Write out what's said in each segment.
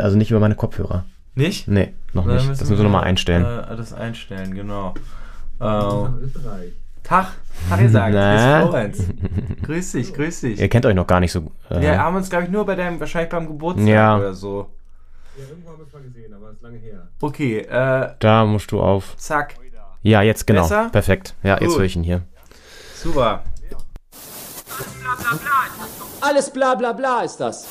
also nicht über meine Kopfhörer. Nicht? Nee, noch Dann nicht. müssen Das müssen wir nochmal einstellen. Äh, alles einstellen, genau. Äh, Tag, Tag gesagt, Na? Florenz. Grüß dich, grüß dich. Ihr kennt euch noch gar nicht so. Äh, Wir haben uns, glaube ich, nur bei deinem, wahrscheinlich beim Geburtstag Ja. oder so. Ja, irgendwo haben wir es mal gesehen, aber es ist lange her. Okay, äh, Da musst du auf. zack. Ja, jetzt genau. Besser? Perfekt. Ja, jetzt Gut. höre ich ihn hier. Super. Alles bla bla bla ist das.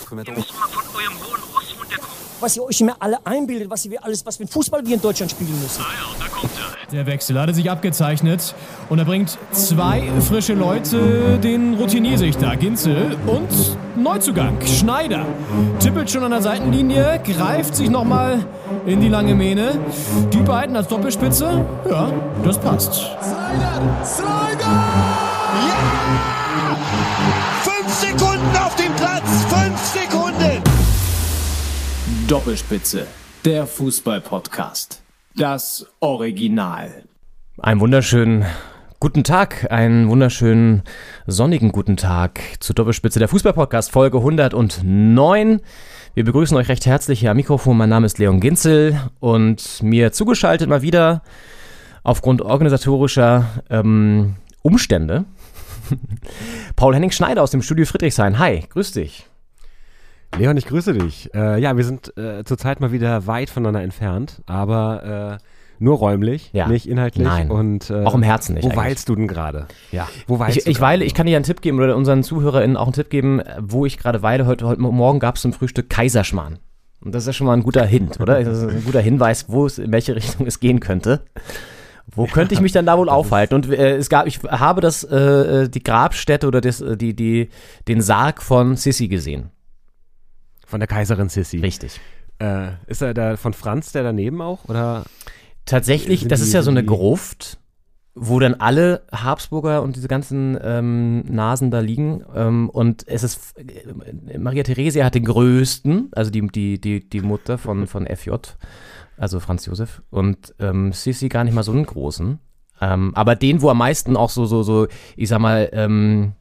Was ihr euch immer alle einbildet, was ihr alles, was für ein Fußball wir in Deutschland spielen müssen. Der Wechsel hatte sich abgezeichnet und er bringt zwei frische Leute, den Routiniersichter Ginzel und Neuzugang Schneider. Tippelt schon an der Seitenlinie, greift sich nochmal in die lange Mähne. Die beiden als Doppelspitze, ja, das passt. Fünf Doppelspitze, der Fußball-Podcast. Das Original. Einen wunderschönen guten Tag, einen wunderschönen sonnigen guten Tag zur Doppelspitze der Fußballpodcast Folge 109. Wir begrüßen euch recht herzlich hier am Mikrofon. Mein Name ist Leon Ginzel und mir zugeschaltet mal wieder aufgrund organisatorischer ähm, Umstände Paul Henning Schneider aus dem Studio Friedrichshain. Hi, grüß dich. Leon, ich grüße dich. Äh, ja, wir sind äh, zurzeit mal wieder weit voneinander entfernt, aber äh, nur räumlich, Ja. nicht inhaltlich. Nein. Und, äh, Auch im Herzen nicht Wo eigentlich. weilst du denn gerade? Ja, wo weilst Ich, du ich weile, ich kann dir einen Tipp geben oder unseren ZuhörerInnen auch einen Tipp geben, äh, wo ich gerade weile. Heute, heute Morgen gab es zum Frühstück Kaiserschmarrn. Und das ist ja schon mal ein guter Hint, oder? Das ist ein guter Hinweis, wo es, in welche Richtung es gehen könnte. Wo könnte ich mich dann da wohl aufhalten? Und äh, es gab, ich habe das, äh, die Grabstätte oder das, äh, die, die, den Sarg von Sissy gesehen. Von der Kaiserin Sissi. Richtig. Äh, ist er da von Franz der daneben auch? Oder? Tatsächlich, das die- ist ja so eine Gruft, wo dann alle Habsburger und diese ganzen ähm, Nasen da liegen. Ähm, und es ist, äh, Maria Theresia hat den größten, also die, die, die, die Mutter von, von FJ, also Franz Josef. Und ähm, Sissi gar nicht mal so einen großen. Ähm, aber den, wo am meisten auch so, so, so, ich sag mal, ähm,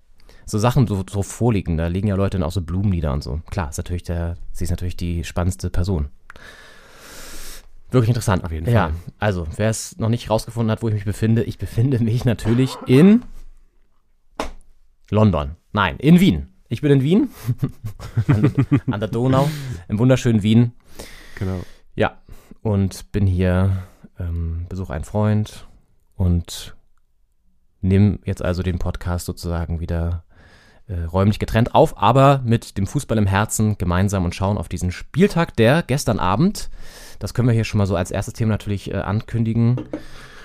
so Sachen so, so vorliegen. Da liegen ja Leute dann auch so Blumen nieder und so. Klar, ist natürlich der, sie ist natürlich die spannendste Person. Wirklich interessant. Auf jeden Ja, Fall. also, wer es noch nicht rausgefunden hat, wo ich mich befinde, ich befinde mich natürlich in London. Nein, in Wien. Ich bin in Wien, an, an der Donau, im wunderschönen Wien. Genau. Ja, und bin hier, ähm, besuche einen Freund und nehme jetzt also den Podcast sozusagen wieder äh, räumlich getrennt auf, aber mit dem Fußball im Herzen gemeinsam und schauen auf diesen Spieltag, der gestern Abend, das können wir hier schon mal so als erstes Thema natürlich äh, ankündigen,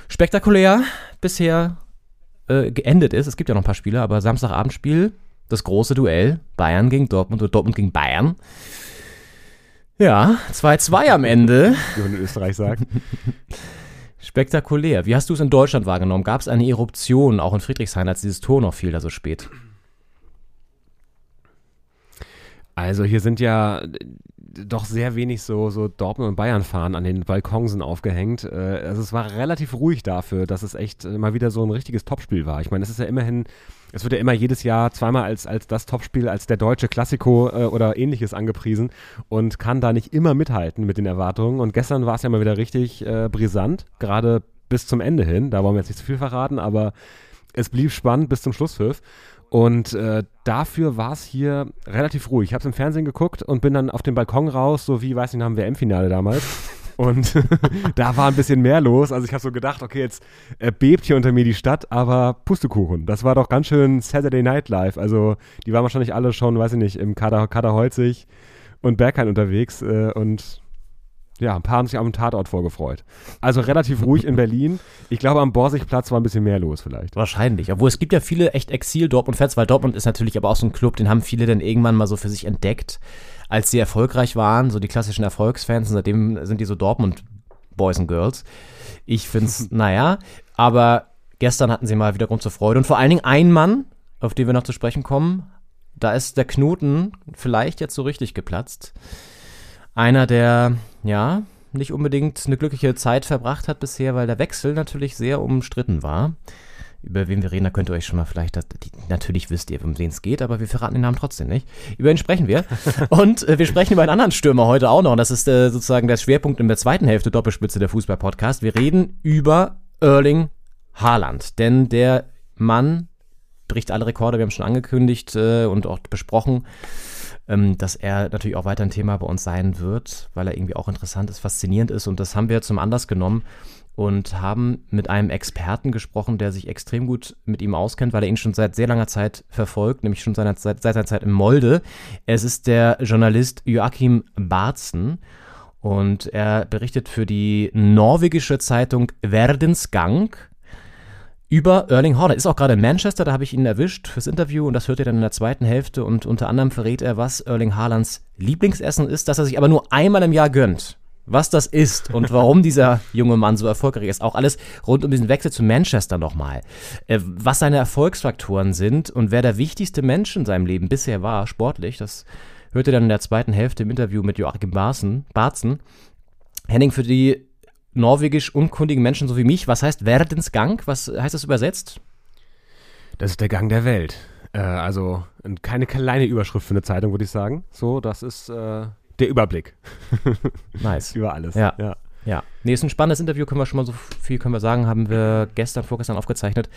spektakulär bisher äh, geendet ist. Es gibt ja noch ein paar Spiele, aber Samstagabendspiel, das große Duell, Bayern gegen Dortmund oder Dortmund gegen Bayern. Ja, 2-2 am Ende. Wie man in Österreich sagt. Spektakulär. Wie hast du es in Deutschland wahrgenommen? Gab es eine Eruption auch in Friedrichshain, als dieses Tor noch fiel, da so spät? Also hier sind ja äh, doch sehr wenig so, so Dortmund und Bayern fahren an den Balkonsen aufgehängt. Äh, Also es war relativ ruhig dafür, dass es echt äh, mal wieder so ein richtiges Topspiel war. Ich meine, es ist ja immerhin, es wird ja immer jedes Jahr zweimal als, als das Topspiel, als der deutsche Klassiko oder ähnliches angepriesen und kann da nicht immer mithalten mit den Erwartungen. Und gestern war es ja mal wieder richtig äh, brisant, gerade bis zum Ende hin. Da wollen wir jetzt nicht zu viel verraten, aber es blieb spannend bis zum Schlusspfiff. Und äh, dafür war es hier relativ ruhig. Ich habe es im Fernsehen geguckt und bin dann auf den Balkon raus, so wie, weiß nicht, nach dem WM-Finale damals. Und da war ein bisschen mehr los. Also ich habe so gedacht, okay, jetzt äh, bebt hier unter mir die Stadt, aber Pustekuchen. Das war doch ganz schön Saturday Night Live. Also die waren wahrscheinlich alle schon, weiß ich nicht, im Kader, Kader Holzig und Berghain unterwegs. Äh, und ja, ein paar haben sich am Tatort vorgefreut. Also relativ ruhig in Berlin. Ich glaube, am Borsigplatz war ein bisschen mehr los vielleicht. Wahrscheinlich. Obwohl es gibt ja viele echt Exil-Dortmund-Fans, weil Dortmund ist natürlich aber auch so ein Club, den haben viele dann irgendwann mal so für sich entdeckt, als sie erfolgreich waren, so die klassischen Erfolgsfans. Und seitdem sind die so Dortmund-Boys and Girls. Ich finde es, naja, aber gestern hatten sie mal wieder Grund zur Freude. Und vor allen Dingen ein Mann, auf den wir noch zu sprechen kommen, da ist der Knoten vielleicht jetzt so richtig geplatzt. Einer, der, ja, nicht unbedingt eine glückliche Zeit verbracht hat bisher, weil der Wechsel natürlich sehr umstritten war. über wen wir reden, da könnt ihr euch schon mal vielleicht, das, die, natürlich wisst ihr, um wen es geht, aber wir verraten den Namen trotzdem nicht. Über ihn sprechen wir. und äh, wir sprechen über einen anderen Stürmer heute auch noch. Und das ist äh, sozusagen der Schwerpunkt in der zweiten Hälfte Doppelspitze der Fußball-Podcast. Wir reden über Erling Haaland. Denn der Mann bricht alle Rekorde, wir haben schon angekündigt äh, und auch besprochen, ähm, dass er natürlich auch weiter ein Thema bei uns sein wird, weil er irgendwie auch interessant ist, faszinierend ist. Und das haben wir zum Anlass genommen, und haben mit einem Experten gesprochen, der sich extrem gut mit ihm auskennt, weil er ihn schon seit sehr langer Zeit verfolgt, nämlich schon seiner, seit, seit seiner Zeit im Molde. Es ist der Journalist Joachim Barzen und er berichtet für die norwegische Zeitung Verdensgang über Erling Haaland. Ist auch gerade in Manchester, da habe ich ihn erwischt fürs Interview und das hört ihr dann in der zweiten Hälfte und unter anderem verrät er, was Erling Haalands Lieblingsessen ist, das er sich aber nur einmal im Jahr gönnt was das ist und warum dieser junge Mann so erfolgreich ist. Auch alles rund um diesen Wechsel zu Manchester nochmal. Äh, was seine Erfolgsfaktoren sind und wer der wichtigste Mensch in seinem Leben bisher war, sportlich, das hört ihr dann in der zweiten Hälfte im Interview mit Joachim Barzen. Barzen. Henning, für die norwegisch unkundigen Menschen so wie mich, was heißt Verdensgang? Was heißt das übersetzt? Das ist der Gang der Welt. Äh, also keine kleine Überschrift für eine Zeitung, würde ich sagen. So, das ist äh, der Überblick. Nice. Über alles. Ja. ja. Ja. Nee, ist ein spannendes Interview, können wir schon mal so viel können wir sagen, haben wir gestern, vorgestern aufgezeichnet.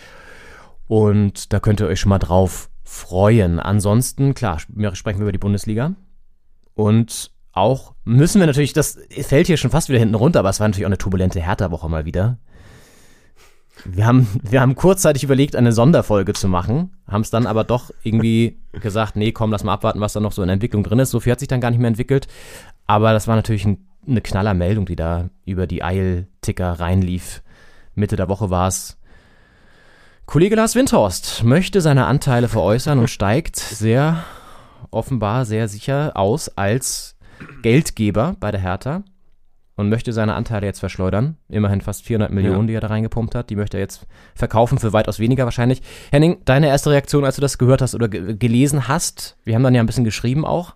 Und da könnt ihr euch schon mal drauf freuen. Ansonsten, klar, sprechen wir über die Bundesliga. Und auch müssen wir natürlich, das fällt hier schon fast wieder hinten runter, aber es war natürlich auch eine turbulente Hertha-Woche mal wieder. Wir haben, wir haben kurzzeitig überlegt, eine Sonderfolge zu machen, haben es dann aber doch irgendwie gesagt, nee, komm, lass mal abwarten, was da noch so in Entwicklung drin ist. So viel hat sich dann gar nicht mehr entwickelt. Aber das war natürlich ein, eine knaller Meldung, die da über die Eilticker reinlief. Mitte der Woche war es. Kollege Lars Windhorst möchte seine Anteile veräußern und steigt sehr offenbar sehr sicher aus als Geldgeber bei der Hertha und möchte seine Anteile jetzt verschleudern. Immerhin fast 400 Millionen, ja. die er da reingepumpt hat. Die möchte er jetzt verkaufen für weitaus weniger wahrscheinlich. Henning, deine erste Reaktion, als du das gehört hast oder gelesen hast? Wir haben dann ja ein bisschen geschrieben auch.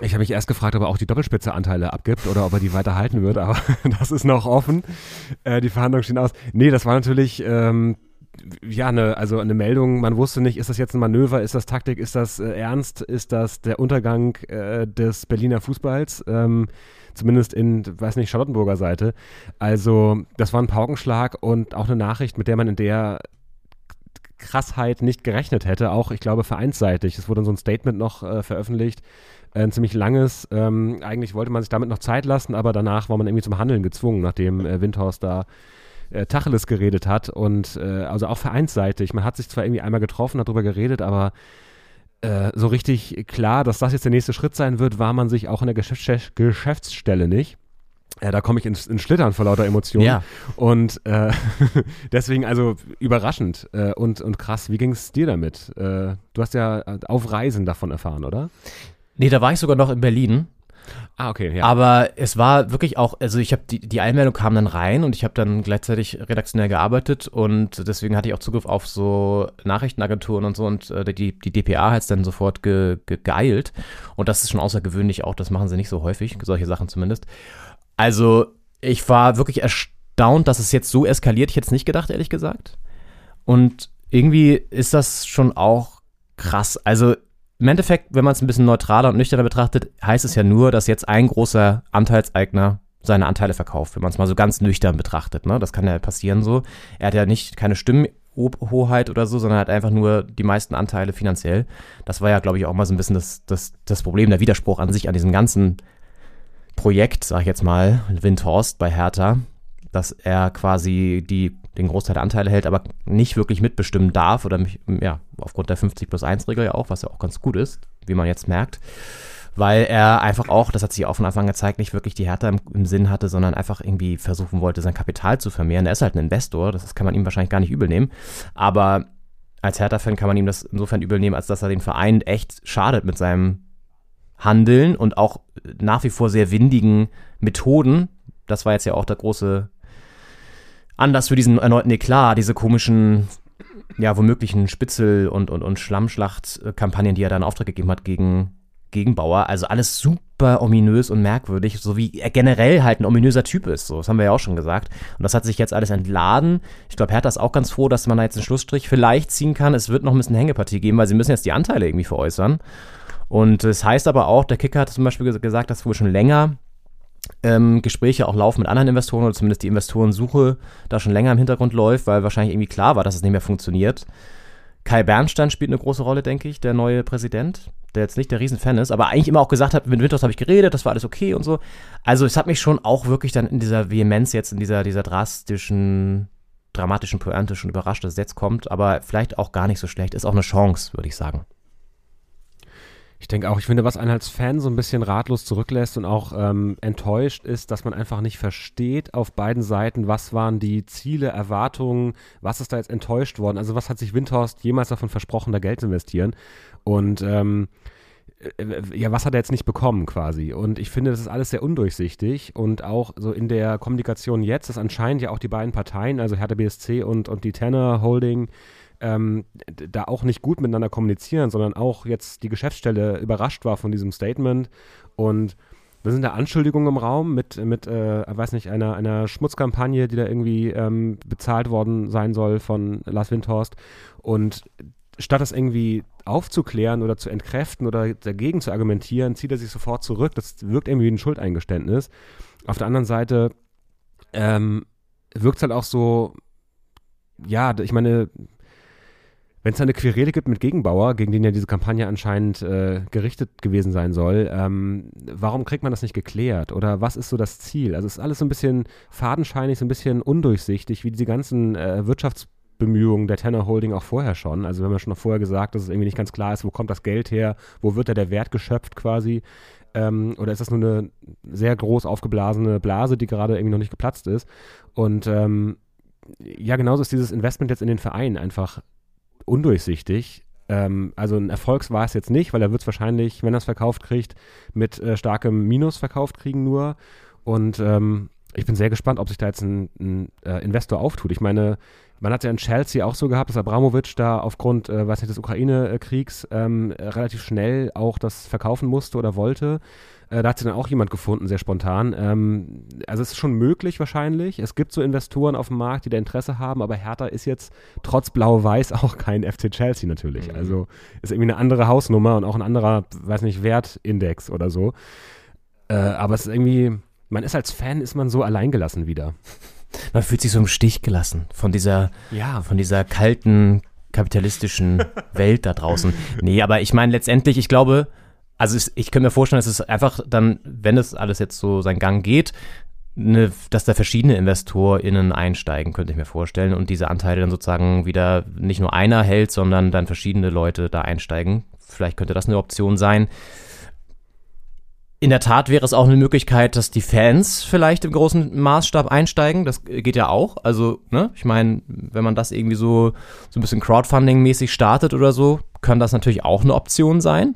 Ich habe mich erst gefragt, ob er auch die Doppelspitze-Anteile abgibt oder ob er die weiter halten wird, aber das ist noch offen. Äh, die Verhandlungen stehen aus. Nee, das war natürlich ähm, ja, eine, also eine Meldung, man wusste nicht, ist das jetzt ein Manöver, ist das Taktik, ist das äh, ernst, ist das der Untergang äh, des Berliner Fußballs? Ähm, zumindest in, weiß nicht, Charlottenburger Seite. Also, das war ein Paukenschlag und auch eine Nachricht, mit der man in der Krassheit nicht gerechnet hätte, auch, ich glaube, vereinsseitig. Es wurde so ein Statement noch äh, veröffentlicht, ein ziemlich langes. Ähm, eigentlich wollte man sich damit noch Zeit lassen, aber danach war man irgendwie zum Handeln gezwungen, nachdem äh, Windhorst da äh, Tacheles geredet hat und äh, also auch vereinsseitig. Man hat sich zwar irgendwie einmal getroffen, hat darüber geredet, aber äh, so richtig klar, dass das jetzt der nächste Schritt sein wird, war man sich auch in der Geschäfts Geschäftsstelle nicht. Ja, da komme ich ins, ins, Schlittern vor lauter Emotionen. Ja. Und äh, deswegen also überraschend äh, und, und krass. Wie ging es dir damit? Äh, du hast ja auf Reisen davon erfahren, oder? Nee, da war ich sogar noch in Berlin. Ah, okay, ja. Aber es war wirklich auch, also ich habe die, die Einmeldung kam dann rein und ich habe dann gleichzeitig redaktionell gearbeitet und deswegen hatte ich auch Zugriff auf so Nachrichtenagenturen und so und äh, die, die DPA hat es dann sofort ge, ge, geeilt und das ist schon außergewöhnlich auch, das machen sie nicht so häufig, solche Sachen zumindest. Also ich war wirklich erstaunt, dass es jetzt so eskaliert, ich hätte es nicht gedacht, ehrlich gesagt. Und irgendwie ist das schon auch krass. Also im Endeffekt, wenn man es ein bisschen neutraler und nüchterner betrachtet, heißt es ja nur, dass jetzt ein großer Anteilseigner seine Anteile verkauft, wenn man es mal so ganz nüchtern betrachtet. Ne? Das kann ja passieren so. Er hat ja nicht keine Stimmenhoheit oder so, sondern hat einfach nur die meisten Anteile finanziell. Das war ja, glaube ich, auch mal so ein bisschen das, das, das Problem, der Widerspruch an sich, an diesem ganzen Projekt, sag ich jetzt mal, Windhorst bei Hertha, dass er quasi die den Großteil der Anteile hält, aber nicht wirklich mitbestimmen darf oder mich, ja, aufgrund der 50 plus 1 Regel ja auch, was ja auch ganz gut ist, wie man jetzt merkt. Weil er einfach auch, das hat sich auch von Anfang an gezeigt, nicht wirklich die Härte im, im, Sinn hatte, sondern einfach irgendwie versuchen wollte, sein Kapital zu vermehren. Er ist halt ein Investor, das kann man ihm wahrscheinlich gar nicht übel nehmen. Aber als Hertha-Fan kann man ihm das insofern übel nehmen, als dass er den Verein echt schadet mit seinem Handeln und auch nach wie vor sehr windigen Methoden. Das war jetzt ja auch der große Anlass für diesen erneuten Eklat, diese komischen, ja, womöglichen Spitzel- und, und, und Schlammschlacht-Kampagnen, die er da in Auftrag gegeben hat gegen, Gegenbauer. Also alles super ominös und merkwürdig, so wie er generell halt ein ominöser Typ ist. So, das haben wir ja auch schon gesagt. Und das hat sich jetzt alles entladen. Ich glaube, Hertha ist auch ganz froh, dass man da jetzt einen Schlussstrich vielleicht ziehen kann. Es wird noch ein bisschen Hängepartie geben, weil sie müssen jetzt die Anteile irgendwie veräußern. Und es das heißt aber auch, der Kicker hat zum Beispiel gesagt, dass wohl schon länger ähm, Gespräche auch laufen mit anderen Investoren oder zumindest die Investorensuche da schon länger im Hintergrund läuft, weil wahrscheinlich irgendwie klar war, dass es nicht mehr funktioniert. Kai Bernstein spielt eine große Rolle, denke ich, der neue Präsident, der jetzt nicht der Riesenfan ist, aber eigentlich immer auch gesagt hat, mit Winters habe ich geredet, das war alles okay und so. Also es hat mich schon auch wirklich dann in dieser Vehemenz jetzt, in dieser, dieser drastischen, dramatischen Pointe schon überrascht, dass es jetzt kommt, aber vielleicht auch gar nicht so schlecht. Ist auch eine Chance, würde ich sagen. Ich denke auch, ich finde, was einen als Fan so ein bisschen ratlos zurücklässt und auch ähm, enttäuscht ist, dass man einfach nicht versteht auf beiden Seiten, was waren die Ziele, Erwartungen, was ist da jetzt enttäuscht worden. Also was hat sich Windhorst jemals davon versprochen, da Geld zu investieren? Und ähm, äh, ja, was hat er jetzt nicht bekommen quasi? Und ich finde, das ist alles sehr undurchsichtig und auch so in der Kommunikation jetzt, dass anscheinend ja auch die beiden Parteien, also Hertha BSC und, und die Tenor Holding, ähm, da auch nicht gut miteinander kommunizieren, sondern auch jetzt die Geschäftsstelle überrascht war von diesem Statement und da sind da Anschuldigungen im Raum mit, mit äh, weiß nicht, einer, einer Schmutzkampagne, die da irgendwie ähm, bezahlt worden sein soll von Lars Windhorst. Und statt das irgendwie aufzuklären oder zu entkräften oder dagegen zu argumentieren, zieht er sich sofort zurück. Das wirkt irgendwie wie ein Schuldeingeständnis. Auf der anderen Seite ähm, wirkt es halt auch so, ja, ich meine, wenn es eine Querele gibt mit Gegenbauer, gegen den ja diese Kampagne anscheinend äh, gerichtet gewesen sein soll, ähm, warum kriegt man das nicht geklärt? Oder was ist so das Ziel? Also es ist alles so ein bisschen fadenscheinig, so ein bisschen undurchsichtig, wie diese ganzen äh, Wirtschaftsbemühungen der Tenor Holding auch vorher schon. Also wir haben ja schon vorher gesagt, dass es irgendwie nicht ganz klar ist, wo kommt das Geld her, wo wird da der Wert geschöpft quasi. Ähm, oder ist das nur eine sehr groß aufgeblasene Blase, die gerade irgendwie noch nicht geplatzt ist? Und ähm, ja, genauso ist dieses Investment jetzt in den Verein einfach undurchsichtig. Ähm, also ein Erfolg war es jetzt nicht, weil er wird es wahrscheinlich, wenn er es verkauft kriegt, mit äh, starkem Minus verkauft kriegen nur. Und ähm, ich bin sehr gespannt, ob sich da jetzt ein, ein äh, Investor auftut. Ich meine, man hat ja in Chelsea auch so gehabt, dass Abramowitsch da aufgrund, äh, weiß nicht, des Ukraine-Kriegs ähm, relativ schnell auch das verkaufen musste oder wollte. Äh, da hat sich dann auch jemand gefunden, sehr spontan. Ähm, also es ist schon möglich wahrscheinlich. Es gibt so Investoren auf dem Markt, die da Interesse haben, aber Hertha ist jetzt trotz Blau-Weiß auch kein FC Chelsea natürlich. Mhm. Also ist irgendwie eine andere Hausnummer und auch ein anderer, weiß nicht, Wertindex oder so. Äh, aber es ist irgendwie, man ist als Fan, ist man so alleingelassen wieder. Man fühlt sich so im Stich gelassen von dieser, ja. von dieser kalten kapitalistischen Welt da draußen. Nee, aber ich meine letztendlich, ich glaube, also ich, ich könnte mir vorstellen, dass es einfach dann, wenn es alles jetzt so seinen Gang geht, eine, dass da verschiedene InvestorInnen einsteigen, könnte ich mir vorstellen, und diese Anteile dann sozusagen wieder nicht nur einer hält, sondern dann verschiedene Leute da einsteigen. Vielleicht könnte das eine Option sein. In der Tat wäre es auch eine Möglichkeit, dass die Fans vielleicht im großen Maßstab einsteigen. Das geht ja auch. Also, ne, ich meine, wenn man das irgendwie so, so ein bisschen Crowdfunding-mäßig startet oder so, kann das natürlich auch eine Option sein.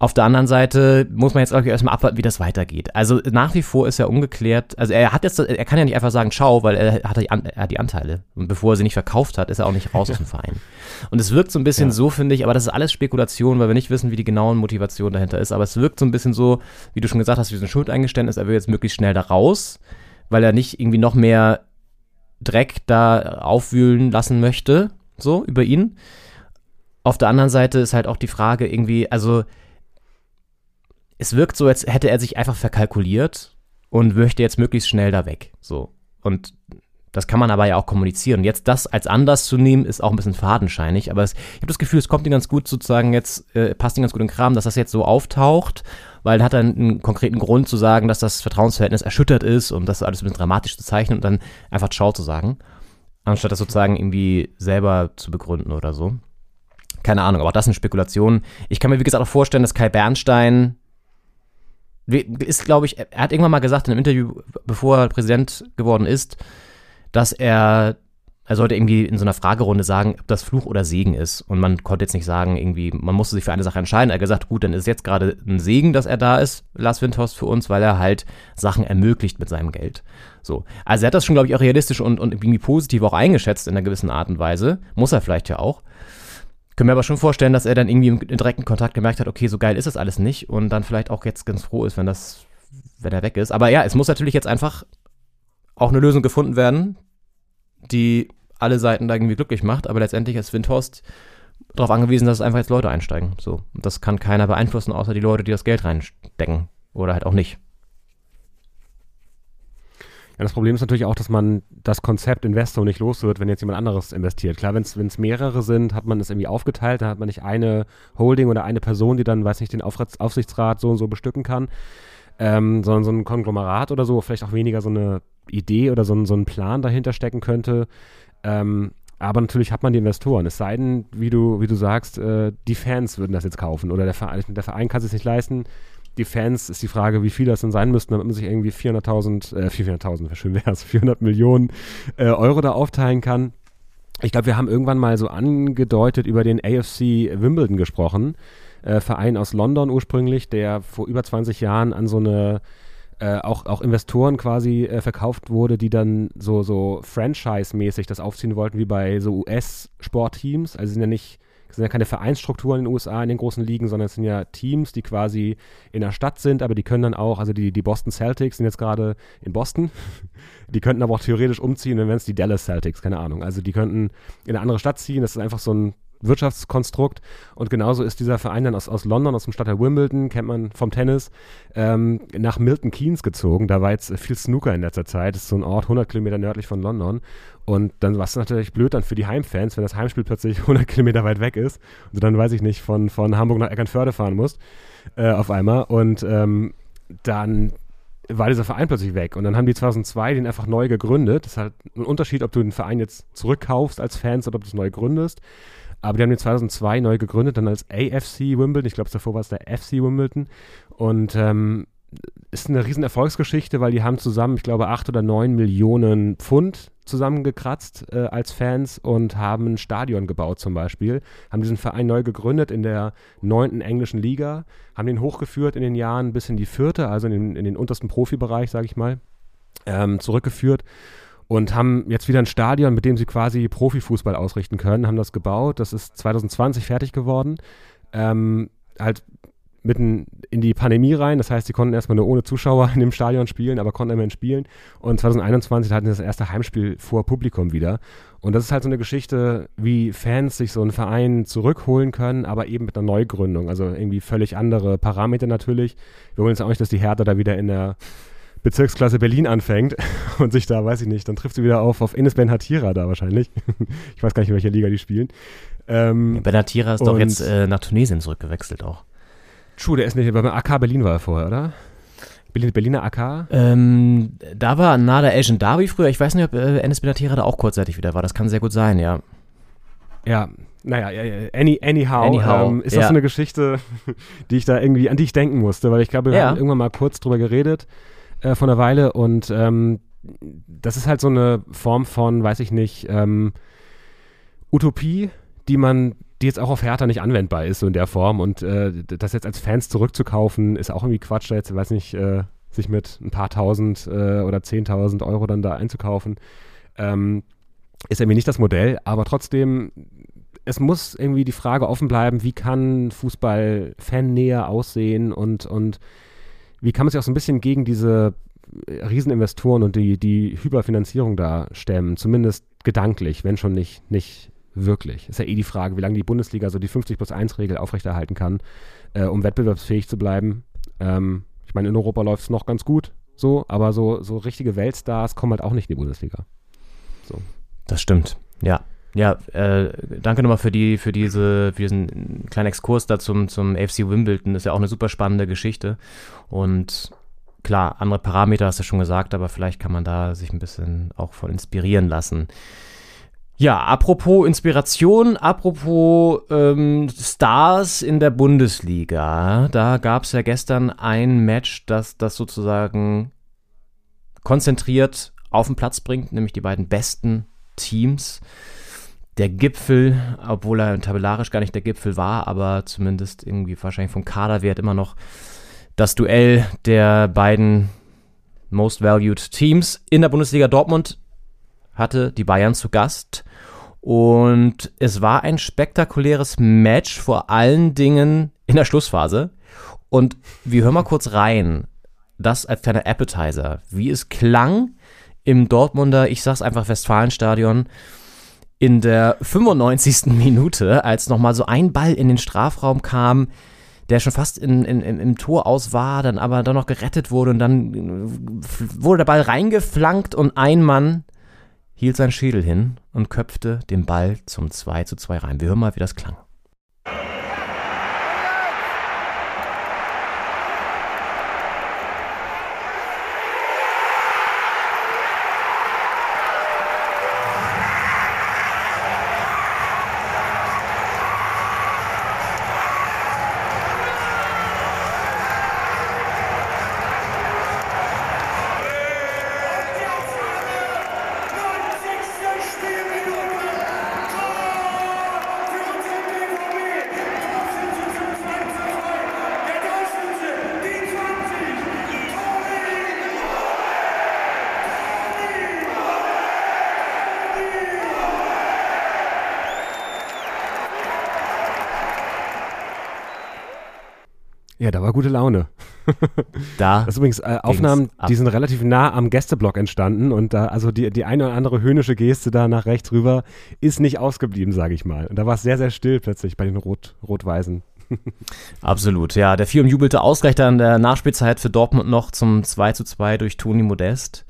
Auf der anderen Seite muss man jetzt auch erstmal abwarten, wie das weitergeht. Also nach wie vor ist er ungeklärt. Also er hat jetzt, er kann ja nicht einfach sagen, ciao, weil er hat die, er hat die Anteile. Und bevor er sie nicht verkauft hat, ist er auch nicht raus aus dem Verein. Und es wirkt so ein bisschen ja. so, finde ich, aber das ist alles Spekulation, weil wir nicht wissen, wie die genauen Motivationen dahinter ist. Aber es wirkt so ein bisschen so, wie du schon gesagt hast, wie so ein Schuldeingeständnis, er will jetzt möglichst schnell da raus, weil er nicht irgendwie noch mehr Dreck da aufwühlen lassen möchte, so über ihn. Auf der anderen Seite ist halt auch die Frage irgendwie, also es wirkt so, als hätte er sich einfach verkalkuliert und möchte jetzt möglichst schnell da weg. So. Und das kann man aber ja auch kommunizieren. Jetzt das als Anlass zu nehmen, ist auch ein bisschen fadenscheinig, aber es, ich habe das Gefühl, es kommt ihm ganz gut sozusagen jetzt, äh, passt ihm ganz gut in den Kram, dass das jetzt so auftaucht, weil hat er einen konkreten Grund zu sagen, dass das Vertrauensverhältnis erschüttert ist und das alles ein bisschen dramatisch zu zeichnen und dann einfach Ciao zu sagen, anstatt das sozusagen irgendwie selber zu begründen oder so. Keine Ahnung, aber auch das sind Spekulationen. Ich kann mir, wie gesagt, auch vorstellen, dass Kai Bernstein ist, glaube ich, er hat irgendwann mal gesagt in einem Interview, bevor er Präsident geworden ist, dass er, er sollte irgendwie in so einer Fragerunde sagen, ob das Fluch oder Segen ist. Und man konnte jetzt nicht sagen, irgendwie, man musste sich für eine Sache entscheiden. Er hat gesagt, gut, dann ist jetzt gerade ein Segen, dass er da ist, Lars Windhorst, für uns, weil er halt Sachen ermöglicht mit seinem Geld. So. Also er hat das schon, glaube ich, auch realistisch und, und irgendwie positiv auch eingeschätzt in einer gewissen Art und Weise. Muss er vielleicht ja auch. Können wir aber schon vorstellen, dass er dann irgendwie im direkten Kontakt gemerkt hat, okay, so geil ist das alles nicht und dann vielleicht auch jetzt ganz froh ist, wenn das, wenn er weg ist. Aber ja, es muss natürlich jetzt einfach auch eine Lösung gefunden werden, die alle Seiten da irgendwie glücklich macht, aber letztendlich ist Windhorst darauf angewiesen, dass einfach jetzt Leute einsteigen. So. Und das kann keiner beeinflussen, außer die Leute, die das Geld reinstecken. Oder halt auch nicht. Ja, das Problem ist natürlich auch, dass man das Konzept Investor nicht los wird, wenn jetzt jemand anderes investiert. Klar, wenn es mehrere sind, hat man es irgendwie aufgeteilt, dann hat man nicht eine Holding oder eine Person, die dann, weiß nicht, den Aufsichtsrat so und so bestücken kann, ähm, sondern so ein Konglomerat oder so, vielleicht auch weniger so eine Idee oder so ein, so ein Plan dahinter stecken könnte. Ähm, aber natürlich hat man die Investoren. Es sei denn, wie du, wie du sagst, äh, die Fans würden das jetzt kaufen oder der Verein, der Verein kann es sich nicht leisten. Die Fans ist die Frage, wie viel das denn sein müssten, damit man sich irgendwie 400.000, äh, 400.000, schön wäre es, 400 Millionen äh, Euro da aufteilen kann. Ich glaube, wir haben irgendwann mal so angedeutet über den AFC Wimbledon gesprochen. Äh, Verein aus London ursprünglich, der vor über 20 Jahren an so eine äh, auch, auch Investoren quasi äh, verkauft wurde, die dann so, so Franchise-mäßig das aufziehen wollten, wie bei so US-Sportteams. Also sind ja nicht, sind ja keine Vereinsstrukturen in den USA in den großen Ligen, sondern es sind ja Teams, die quasi in der Stadt sind, aber die können dann auch, also die, die Boston Celtics sind jetzt gerade in Boston, die könnten aber auch theoretisch umziehen, dann wären es die Dallas Celtics, keine Ahnung. Also die könnten in eine andere Stadt ziehen, das ist einfach so ein Wirtschaftskonstrukt. Und genauso ist dieser Verein dann aus, aus London, aus dem Stadtteil Wimbledon, kennt man vom Tennis, ähm, nach Milton Keynes gezogen. Da war jetzt viel Snooker in letzter Zeit. Das ist so ein Ort 100 Kilometer nördlich von London. Und dann war es natürlich blöd dann für die Heimfans, wenn das Heimspiel plötzlich 100 Kilometer weit weg ist und du dann, weiß ich nicht, von, von Hamburg nach Eckernförde fahren musst äh, auf einmal. Und ähm, dann war dieser Verein plötzlich weg. Und dann haben die 2002 den einfach neu gegründet. Das ist halt ein Unterschied, ob du den Verein jetzt zurückkaufst als Fans oder ob du es neu gründest. Aber die haben den 2002 neu gegründet, dann als AFC Wimbledon. Ich glaube, davor war es der FC Wimbledon. Und ähm, ist eine riesen Erfolgsgeschichte, weil die haben zusammen, ich glaube, acht oder neun Millionen Pfund zusammengekratzt äh, als Fans und haben ein Stadion gebaut zum Beispiel, haben diesen Verein neu gegründet in der neunten englischen Liga, haben den hochgeführt in den Jahren bis in die vierte, also in den, in den untersten Profibereich, sage ich mal, ähm, zurückgeführt und haben jetzt wieder ein Stadion, mit dem sie quasi Profifußball ausrichten können, haben das gebaut. Das ist 2020 fertig geworden. Ähm, halt mitten in die Pandemie rein. Das heißt, sie konnten erstmal nur ohne Zuschauer in dem Stadion spielen, aber konnten immerhin spielen. Und 2021 hatten sie das erste Heimspiel vor Publikum wieder. Und das ist halt so eine Geschichte, wie Fans sich so einen Verein zurückholen können, aber eben mit einer Neugründung. Also irgendwie völlig andere Parameter natürlich. Wir wollen jetzt auch nicht, dass die Hertha da wieder in der Bezirksklasse Berlin anfängt und sich da, weiß ich nicht, dann trifft sie wieder auf, auf Ines Ben Hatira da wahrscheinlich. ich weiß gar nicht, in welcher Liga die spielen. Ähm, ben Hatira ist doch jetzt äh, nach Tunesien zurückgewechselt auch. True, der ist nicht, beim AK Berlin war er vorher, oder? Berlin, Berliner AK? Ähm, da war Nada Asian Darby früher. Ich weiß nicht, ob äh, Enes Benatira da auch kurzzeitig wieder war. Das kann sehr gut sein, ja. Ja, naja, any, anyhow, anyhow ähm, ist ja. das so eine Geschichte, die ich da irgendwie, an die ich denken musste, weil ich glaube, wir ja. haben irgendwann mal kurz drüber geredet äh, vor einer Weile und ähm, das ist halt so eine Form von, weiß ich nicht, ähm, Utopie, die man, die jetzt auch auf Hertha nicht anwendbar ist, so in der Form. Und äh, das jetzt als Fans zurückzukaufen, ist auch irgendwie Quatsch, da jetzt, weiß nicht, äh, sich mit ein paar tausend äh, oder zehntausend Euro dann da einzukaufen. Ähm, ist irgendwie nicht das Modell, aber trotzdem, es muss irgendwie die Frage offen bleiben, wie kann Fußball fannäher aussehen und, und wie kann man sich auch so ein bisschen gegen diese Rieseninvestoren und die, die Hyperfinanzierung da stemmen, zumindest gedanklich, wenn schon nicht, nicht wirklich. Ist ja eh die Frage, wie lange die Bundesliga so die 50 plus 1 Regel aufrechterhalten kann, äh, um wettbewerbsfähig zu bleiben. Ähm, ich meine, in Europa läuft es noch ganz gut, so, aber so, so richtige Weltstars kommen halt auch nicht in die Bundesliga. So. Das stimmt, ja. Ja, äh, danke nochmal für die, für diese, für diesen kleinen Exkurs da zum, zum AFC Wimbledon. Das ist ja auch eine super spannende Geschichte. Und klar, andere Parameter hast du schon gesagt, aber vielleicht kann man da sich ein bisschen auch von inspirieren lassen. Ja, apropos Inspiration, apropos ähm, Stars in der Bundesliga, da gab es ja gestern ein Match, das das sozusagen konzentriert auf den Platz bringt, nämlich die beiden besten Teams der Gipfel, obwohl er tabellarisch gar nicht der Gipfel war, aber zumindest irgendwie wahrscheinlich vom Kaderwert immer noch das Duell der beiden Most Valued Teams. In der Bundesliga Dortmund hatte die Bayern zu Gast. Und es war ein spektakuläres Match, vor allen Dingen in der Schlussphase. Und wir hören mal kurz rein, das als kleiner Appetizer, wie es klang im Dortmunder, ich sag's einfach Westfalenstadion, in der 95. Minute, als nochmal so ein Ball in den Strafraum kam, der schon fast in, in, im Tor aus war, dann aber dann noch gerettet wurde und dann wurde der Ball reingeflankt und ein Mann hielt seinen Schädel hin und köpfte den Ball zum 2 zu 2 rein. Wir hören mal, wie das klang. Ja, da war gute Laune. Da. Das ist übrigens äh, Aufnahmen, die sind relativ nah am Gästeblock entstanden und da, also die, die eine oder andere höhnische Geste da nach rechts rüber ist nicht ausgeblieben, sage ich mal. Und da war es sehr, sehr still plötzlich bei den Rot, Rot-Weißen. Absolut, ja. Der viel umjubelte Ausgleich da in der Nachspielzeit für Dortmund noch zum 2 zu 2 durch Toni Modest,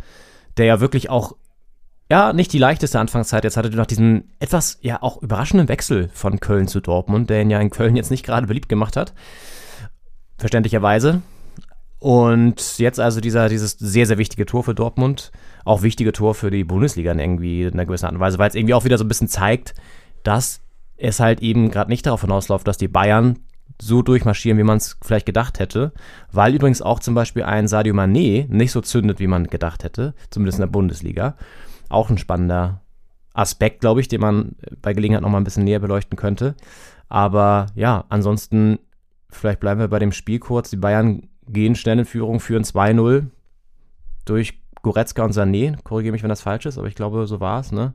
der ja wirklich auch, ja, nicht die leichteste Anfangszeit. Jetzt hatte noch diesen etwas, ja, auch überraschenden Wechsel von Köln zu Dortmund, der ihn ja in Köln jetzt nicht gerade beliebt gemacht hat. Verständlicherweise. Und jetzt also dieser, dieses sehr, sehr wichtige Tor für Dortmund, auch wichtige Tor für die Bundesliga in irgendwie in einer gewissen Art und Weise, weil es irgendwie auch wieder so ein bisschen zeigt, dass es halt eben gerade nicht darauf hinausläuft, dass die Bayern so durchmarschieren, wie man es vielleicht gedacht hätte, weil übrigens auch zum Beispiel ein Sadio Mané nicht so zündet, wie man gedacht hätte, zumindest in der Bundesliga. Auch ein spannender Aspekt, glaube ich, den man bei Gelegenheit nochmal ein bisschen näher beleuchten könnte. Aber ja, ansonsten, vielleicht bleiben wir bei dem Spiel kurz. Die Bayern gehen schnell in Führung, führen 2-0 durch Goretzka und Sané. Korrigiere mich, wenn das falsch ist, aber ich glaube, so war es. Ne?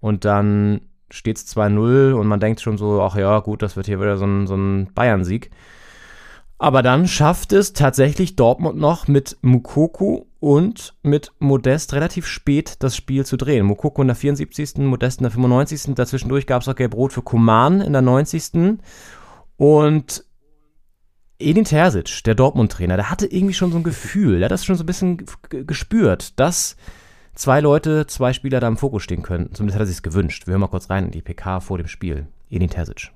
Und dann steht es 2-0 und man denkt schon so, ach ja, gut, das wird hier wieder so ein, so ein Bayern-Sieg. Aber dann schafft es tatsächlich Dortmund noch mit Mukoko und mit Modest relativ spät das Spiel zu drehen. Mukoko in der 74., Modest in der 95. Dazwischendurch gab es auch Gelb-Rot für Kuman in der 90. Und Edin Terzic, der Dortmund-Trainer, der hatte irgendwie schon so ein Gefühl, der hat das schon so ein bisschen gespürt, dass zwei Leute, zwei Spieler da im Fokus stehen könnten. Zumindest hat er sich gewünscht. Wir hören mal kurz rein in die PK vor dem Spiel. Edin Terzic.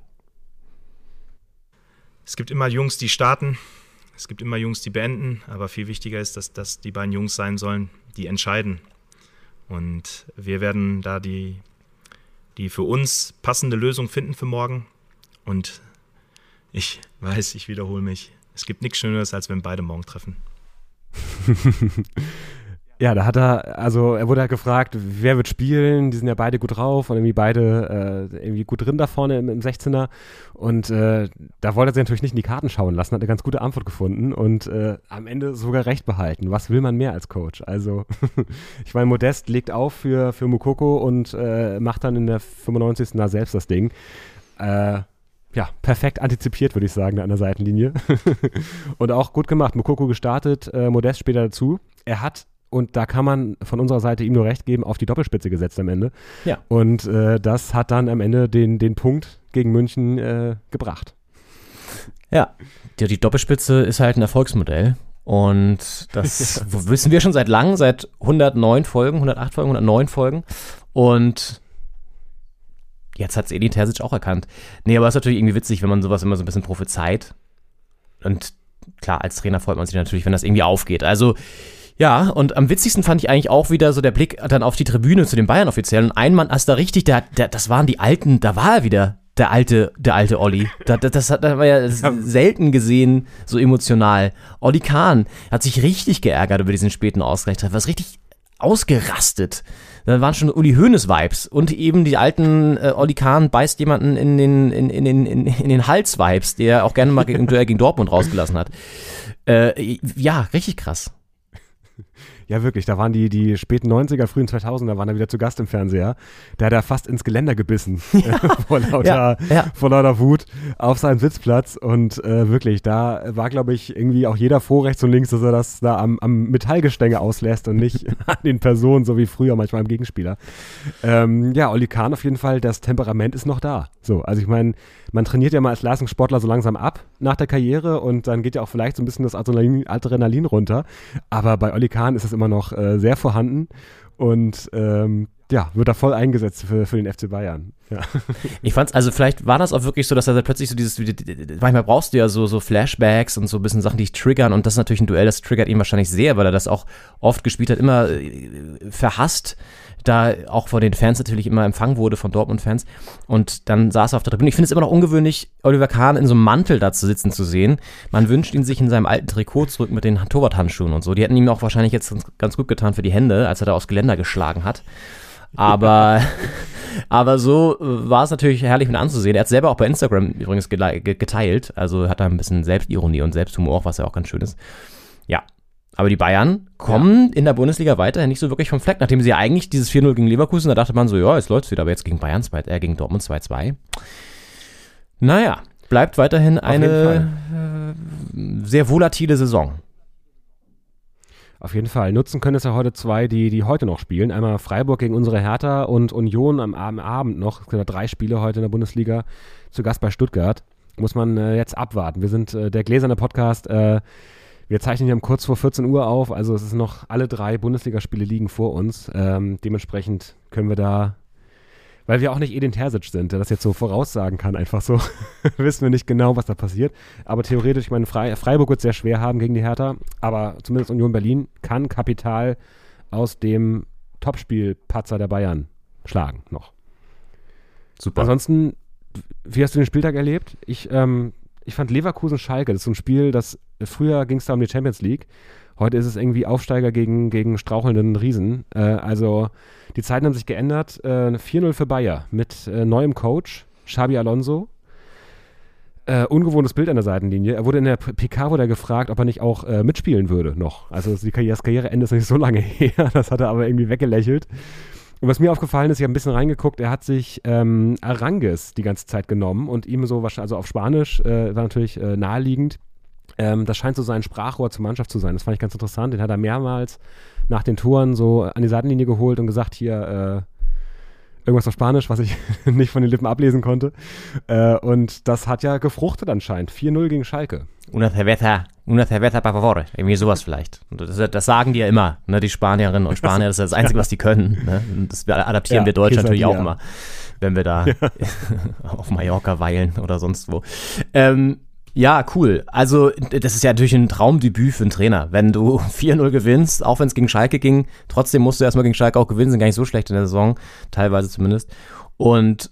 Es gibt immer Jungs, die starten. Es gibt immer Jungs, die beenden. Aber viel wichtiger ist, dass das die beiden Jungs sein sollen, die entscheiden. Und wir werden da die, die für uns passende Lösung finden für morgen. Und ich weiß, ich wiederhole mich. Es gibt nichts Schöneres, als wenn beide morgen treffen. ja, da hat er, also er wurde halt gefragt, wer wird spielen? Die sind ja beide gut drauf und irgendwie beide äh, irgendwie gut drin da vorne im, im 16er. Und äh, da wollte er sich natürlich nicht in die Karten schauen lassen, hat eine ganz gute Antwort gefunden und äh, am Ende sogar recht behalten. Was will man mehr als Coach? Also, ich meine, Modest legt auf für, für Mukoko und äh, macht dann in der 95. da selbst das Ding. Äh, ja, perfekt antizipiert, würde ich sagen, an der Seitenlinie. und auch gut gemacht. Mokoko gestartet, äh, Modest später dazu. Er hat, und da kann man von unserer Seite ihm nur recht geben, auf die Doppelspitze gesetzt am Ende. Ja. Und äh, das hat dann am Ende den, den Punkt gegen München äh, gebracht. Ja, die, die Doppelspitze ist halt ein Erfolgsmodell. Und das wissen wir schon seit langem, seit 109 Folgen, 108 Folgen, 109 Folgen. Und Jetzt hat es Edin Terzic auch erkannt. Nee, aber es ist natürlich irgendwie witzig, wenn man sowas immer so ein bisschen prophezeit. Und klar, als Trainer freut man sich natürlich, wenn das irgendwie aufgeht. Also, ja, und am witzigsten fand ich eigentlich auch wieder so der Blick dann auf die Tribüne zu den Bayern-Offiziellen. Und ein Mann, als da richtig, der, der, das waren die alten, da war er wieder, der alte, der alte Olli. Das, das, das hat man ja selten gesehen, so emotional. Olli Kahn hat sich richtig geärgert über diesen späten Ausgleich. Was richtig ausgerastet. Da waren schon Uli Hoeneß-Vibes und eben die alten äh, Olli Kahn beißt jemanden in den, in, in, in, in, in den Hals-Vibes, der auch gerne mal gegen, gegen Dortmund rausgelassen hat. Äh, ja, richtig krass. Ja, wirklich. Da waren die, die späten 90er, frühen 2000er, waren da wieder zu Gast im Fernseher. Da hat er fast ins Geländer gebissen. vor, lauter, Ja, ja. vor lauter Wut auf seinen Sitzplatz. Und äh, wirklich, da war, glaube ich, irgendwie auch jeder froh, rechts und links, dass er das da am, am Metallgestänge auslässt und nicht an den Personen, so wie früher manchmal am Gegenspieler. Ähm, ja, Oli Kahn auf jeden Fall, das Temperament ist noch da. So, also ich meine, man trainiert ja mal als Leistungssportler so langsam ab nach der Karriere und dann geht ja auch vielleicht so ein bisschen das Adrenalin, Adrenalin runter. Aber bei Oli Kahn ist es immer noch äh, sehr vorhanden und ähm, ja, wird da voll eingesetzt für, für den FC Bayern. Ja. Ich fand's, also vielleicht war das auch wirklich so, dass er plötzlich so dieses, manchmal brauchst du ja so, so Flashbacks und so ein bisschen Sachen, die dich triggern und das ist natürlich ein Duell, das triggert ihn wahrscheinlich sehr, weil er das auch oft gespielt hat, immer äh, verhasst, da auch von den Fans natürlich immer empfangen wurde, von Dortmund-Fans und dann saß er auf der Tribüne. Ich finde es immer noch ungewöhnlich, Oliver Kahn in so einem Mantel da zu sitzen zu sehen. Man wünscht ihn sich in seinem alten Trikot zurück mit den Torwarthandschuhen und so. Die hätten ihm auch wahrscheinlich jetzt ganz- gut getan für die Hände, als er da aufs Geländer geschlagen hat. Aber, aber so war es natürlich herrlich mit anzusehen. Er hat selber auch bei Instagram übrigens geteilt. Also hat da ein bisschen Selbstironie und Selbsthumor, was ja auch ganz schön ist. Ja. Aber die Bayern kommen in der Bundesliga weiterhin nicht so wirklich vom Fleck, nachdem sie ja eigentlich dieses 4-0 gegen Leverkusen, da dachte man so, ja, jetzt läuft's wieder, aber jetzt gegen Bayern, zwei- äh, gegen Dortmund 2-2. Naja, bleibt weiterhin jeden eine äh, sehr volatile Saison. Auf jeden Fall. Nutzen können es ja heute zwei, die, die heute noch spielen. Einmal Freiburg gegen unsere Hertha und Union am, am Abend noch. Es gibt ja drei Spiele heute in der Bundesliga. Zu Gast bei Stuttgart. Muss man äh, jetzt abwarten. Wir sind äh, der gläserne Podcast. Äh, wir zeichnen hier um kurz vor 14 Uhr auf. Also es ist noch alle drei Bundesligaspiele liegen vor uns. Ähm, dementsprechend können wir da, weil wir auch nicht Edin Terzic sind, der das jetzt so voraussagen kann, einfach so, wissen wir nicht genau, was da passiert. Aber theoretisch, ich meine, Frei, Freiburg wird es sehr schwer haben gegen die Hertha, aber zumindest Union Berlin kann Kapital aus dem Topspiel-Patzer der Bayern schlagen noch. Super. Ansonsten, wie hast du den Spieltag erlebt? Ich, ähm, ich fand Leverkusen-Schalke, das ist so ein Spiel, das früher ging es da um die Champions League. Heute ist es irgendwie Aufsteiger gegen, gegen strauchelnden Riesen. Äh, also die Zeiten haben sich geändert. Äh, 4-0 für Bayer mit äh, neuem Coach, Xabi Alonso. Äh, ungewohntes Bild an der Seitenlinie. Er wurde in der PK wurde gefragt, ob er nicht auch äh, mitspielen würde noch. Also die Karriere, das Karriereende ist nicht so lange her. Das hat er aber irgendwie weggelächelt. Und was mir aufgefallen ist, ich habe ein bisschen reingeguckt, er hat sich ähm, Arangues die ganze Zeit genommen und ihm so, also auf Spanisch, äh, war natürlich äh, naheliegend. Ähm, das scheint so sein Sprachrohr zur Mannschaft zu sein. Das fand ich ganz interessant. Den hat er mehrmals nach den Toren so an die Seitenlinie geholt und gesagt, hier, äh, irgendwas auf Spanisch, was ich nicht von den Lippen ablesen konnte. Äh, und das hat ja gefruchtet anscheinend. 4-0 gegen Schalke. Una cerveza, una cerveza por favor. Irgendwie sowas vielleicht. Das, das sagen die ja immer, ne, die Spanierinnen und Spanier, das ist das Einzige, was die können. Ne? Das adaptieren Ja, wir Deutschen natürlich auch immer, wenn wir da auf Mallorca weilen oder sonst wo. Ähm, ja, cool. Also, das ist ja natürlich ein Traumdebüt für einen Trainer. Wenn du 4-0 gewinnst, auch wenn es gegen Schalke ging, trotzdem musst du erstmal gegen Schalke auch gewinnen, sind gar nicht so schlecht in der Saison, teilweise zumindest. Und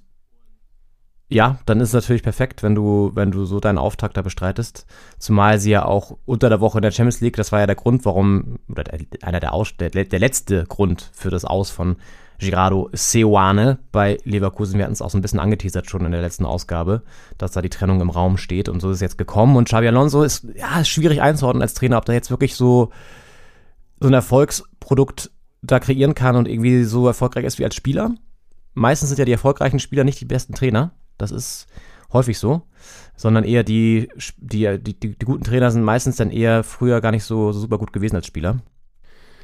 ja, dann ist es natürlich perfekt, wenn du, wenn du so deinen Auftakt da bestreitest. Zumal sie ja auch unter der Woche in der Champions League, das war ja der Grund, warum, oder der, einer der Aus, der, der letzte Grund für das Aus von Girardo Seoane bei Leverkusen. Wir hatten es auch so ein bisschen angeteasert schon in der letzten Ausgabe, dass da die Trennung im Raum steht und so ist es jetzt gekommen. Und Xabi Alonso ist, ja, ist schwierig einzuordnen als Trainer, ob der jetzt wirklich so, so ein Erfolgsprodukt da kreieren kann und irgendwie so erfolgreich ist wie als Spieler. Meistens sind ja die erfolgreichen Spieler nicht die besten Trainer. Das ist häufig so. Sondern eher die, die, die, die, die guten Trainer sind meistens dann eher früher gar nicht so, so super gut gewesen als Spieler.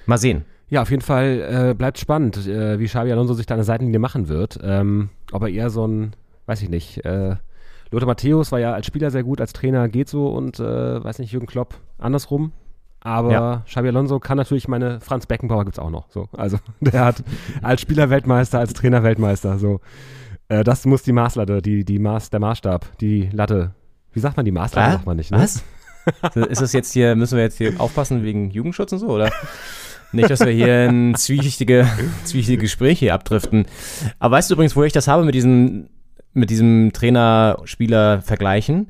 Mal sehen. Ja, auf jeden Fall äh, bleibt spannend, äh, wie Xabi Alonso sich da der Seitenlinie machen wird. Ähm, ob er eher so ein, weiß ich nicht, äh, Lothar Matthäus war ja als Spieler sehr gut, als Trainer geht so und, äh, weiß nicht, Jürgen Klopp andersrum. Aber Ja. Xabi Alonso kann natürlich, meine, Franz Beckenbauer gibt's auch noch. So. Also der hat als Spieler Weltmeister, als Trainer Weltmeister. So. Äh, das muss die Maßlatte, die, die Maß, der Maßstab, die Latte. Wie sagt man die Maßlatte? Äh? Sagt man nicht, ne? Was? ist das jetzt hier, müssen wir jetzt hier aufpassen wegen Jugendschutz und so, oder? Nicht, dass wir hier in zwielichtige, zwielichtige Gespräche abdriften. Aber weißt du übrigens, wo ich das habe mit diesem, mit diesem Trainer-Spieler-Vergleichen?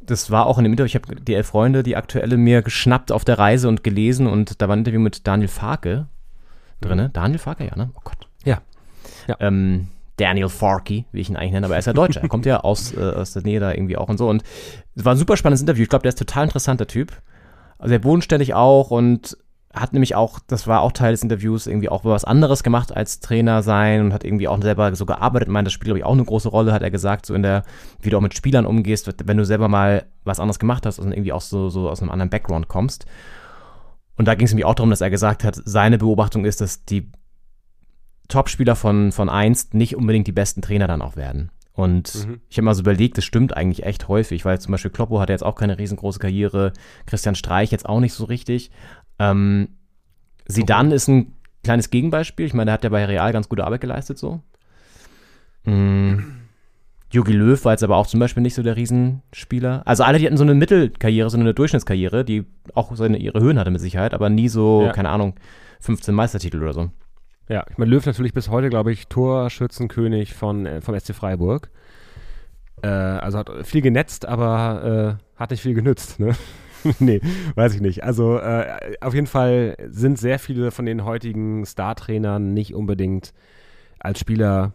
Das war auch in dem Interview, ich habe die elf Freunde, die aktuelle mir geschnappt auf der Reise und gelesen und da war ein Interview mit Daniel Farke drin. Daniel Farke, ja, ne? Oh Gott. Ja. Ja. Ähm, Daniel Farkey, wie ich ihn eigentlich nenne, aber er ist ja Deutscher. Er kommt ja aus, äh, aus der Nähe da irgendwie auch und so. Und es war ein super spannendes Interview. Ich glaube, der ist total interessant, der Typ. Also sehr bodenständig auch und hat nämlich auch, das war auch Teil des Interviews, irgendwie auch was anderes gemacht als Trainer sein und hat irgendwie auch selber so gearbeitet. Meint, das spielt, glaube ich, auch eine große Rolle, hat er gesagt, so in der, wie du auch mit Spielern umgehst, wenn du selber mal was anderes gemacht hast und irgendwie auch so, so aus einem anderen Background kommst. Und da ging es nämlich auch darum, dass er gesagt hat, seine Beobachtung ist, dass die Topspieler von, von einst nicht unbedingt die besten Trainer dann auch werden. Und mhm. ich habe mal so überlegt, das stimmt eigentlich echt häufig, weil zum Beispiel Kloppo hatte jetzt auch keine riesengroße Karriere, Christian Streich jetzt auch nicht so richtig. Ähm, Sidan okay. ist ein kleines Gegenbeispiel. Ich meine, der hat ja bei Real ganz gute Arbeit geleistet so. Mhm. Jogi Löw war jetzt aber auch zum Beispiel nicht so der Riesenspieler. Also alle, die hatten so eine Mittelkarriere, so eine Durchschnittskarriere, die auch seine, ihre Höhen hatte mit Sicherheit, aber nie so, ja. keine Ahnung, 15 Meistertitel oder so. Ja, ich meine, Löw natürlich bis heute, glaube ich, Torschützenkönig von, äh, vom SC Freiburg. Äh, also hat viel genetzt, aber äh, hat nicht viel genützt, ne? nee, weiß ich nicht. Also äh, auf jeden Fall sind sehr viele von den heutigen Star-Trainern nicht unbedingt als Spieler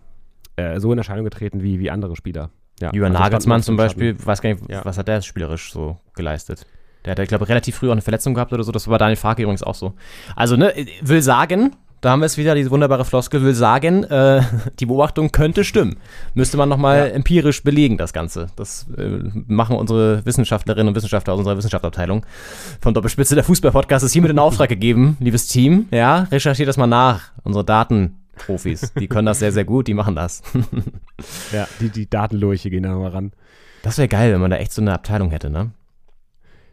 äh, so in Erscheinung getreten wie, wie andere Spieler. Ja, Jürgen also Nagelsmann zum Beispiel, weiß gar nicht, ja. was hat der spielerisch so geleistet? Der hat, ich glaube, relativ früh auch eine Verletzung gehabt oder so. Das war bei Daniel Farke übrigens auch so. Also, ne, will sagen, da haben wir es wieder, diese wunderbare Floskel, will sagen, äh, die Beobachtung könnte stimmen. Müsste man nochmal ja. empirisch belegen, das Ganze. Das äh, machen unsere Wissenschaftlerinnen und Wissenschaftler aus unserer Wissenschaftsabteilung von Doppelspitze. Der Fußball-Podcast ist hiermit in Auftrag gegeben, liebes Team. Ja, recherchiert das mal nach. Unsere Datenprofis, die können das sehr, sehr gut, die machen das. ja, die, die Datenlurche gehen da mal ran. Das wäre geil, wenn man da echt so eine Abteilung hätte, ne?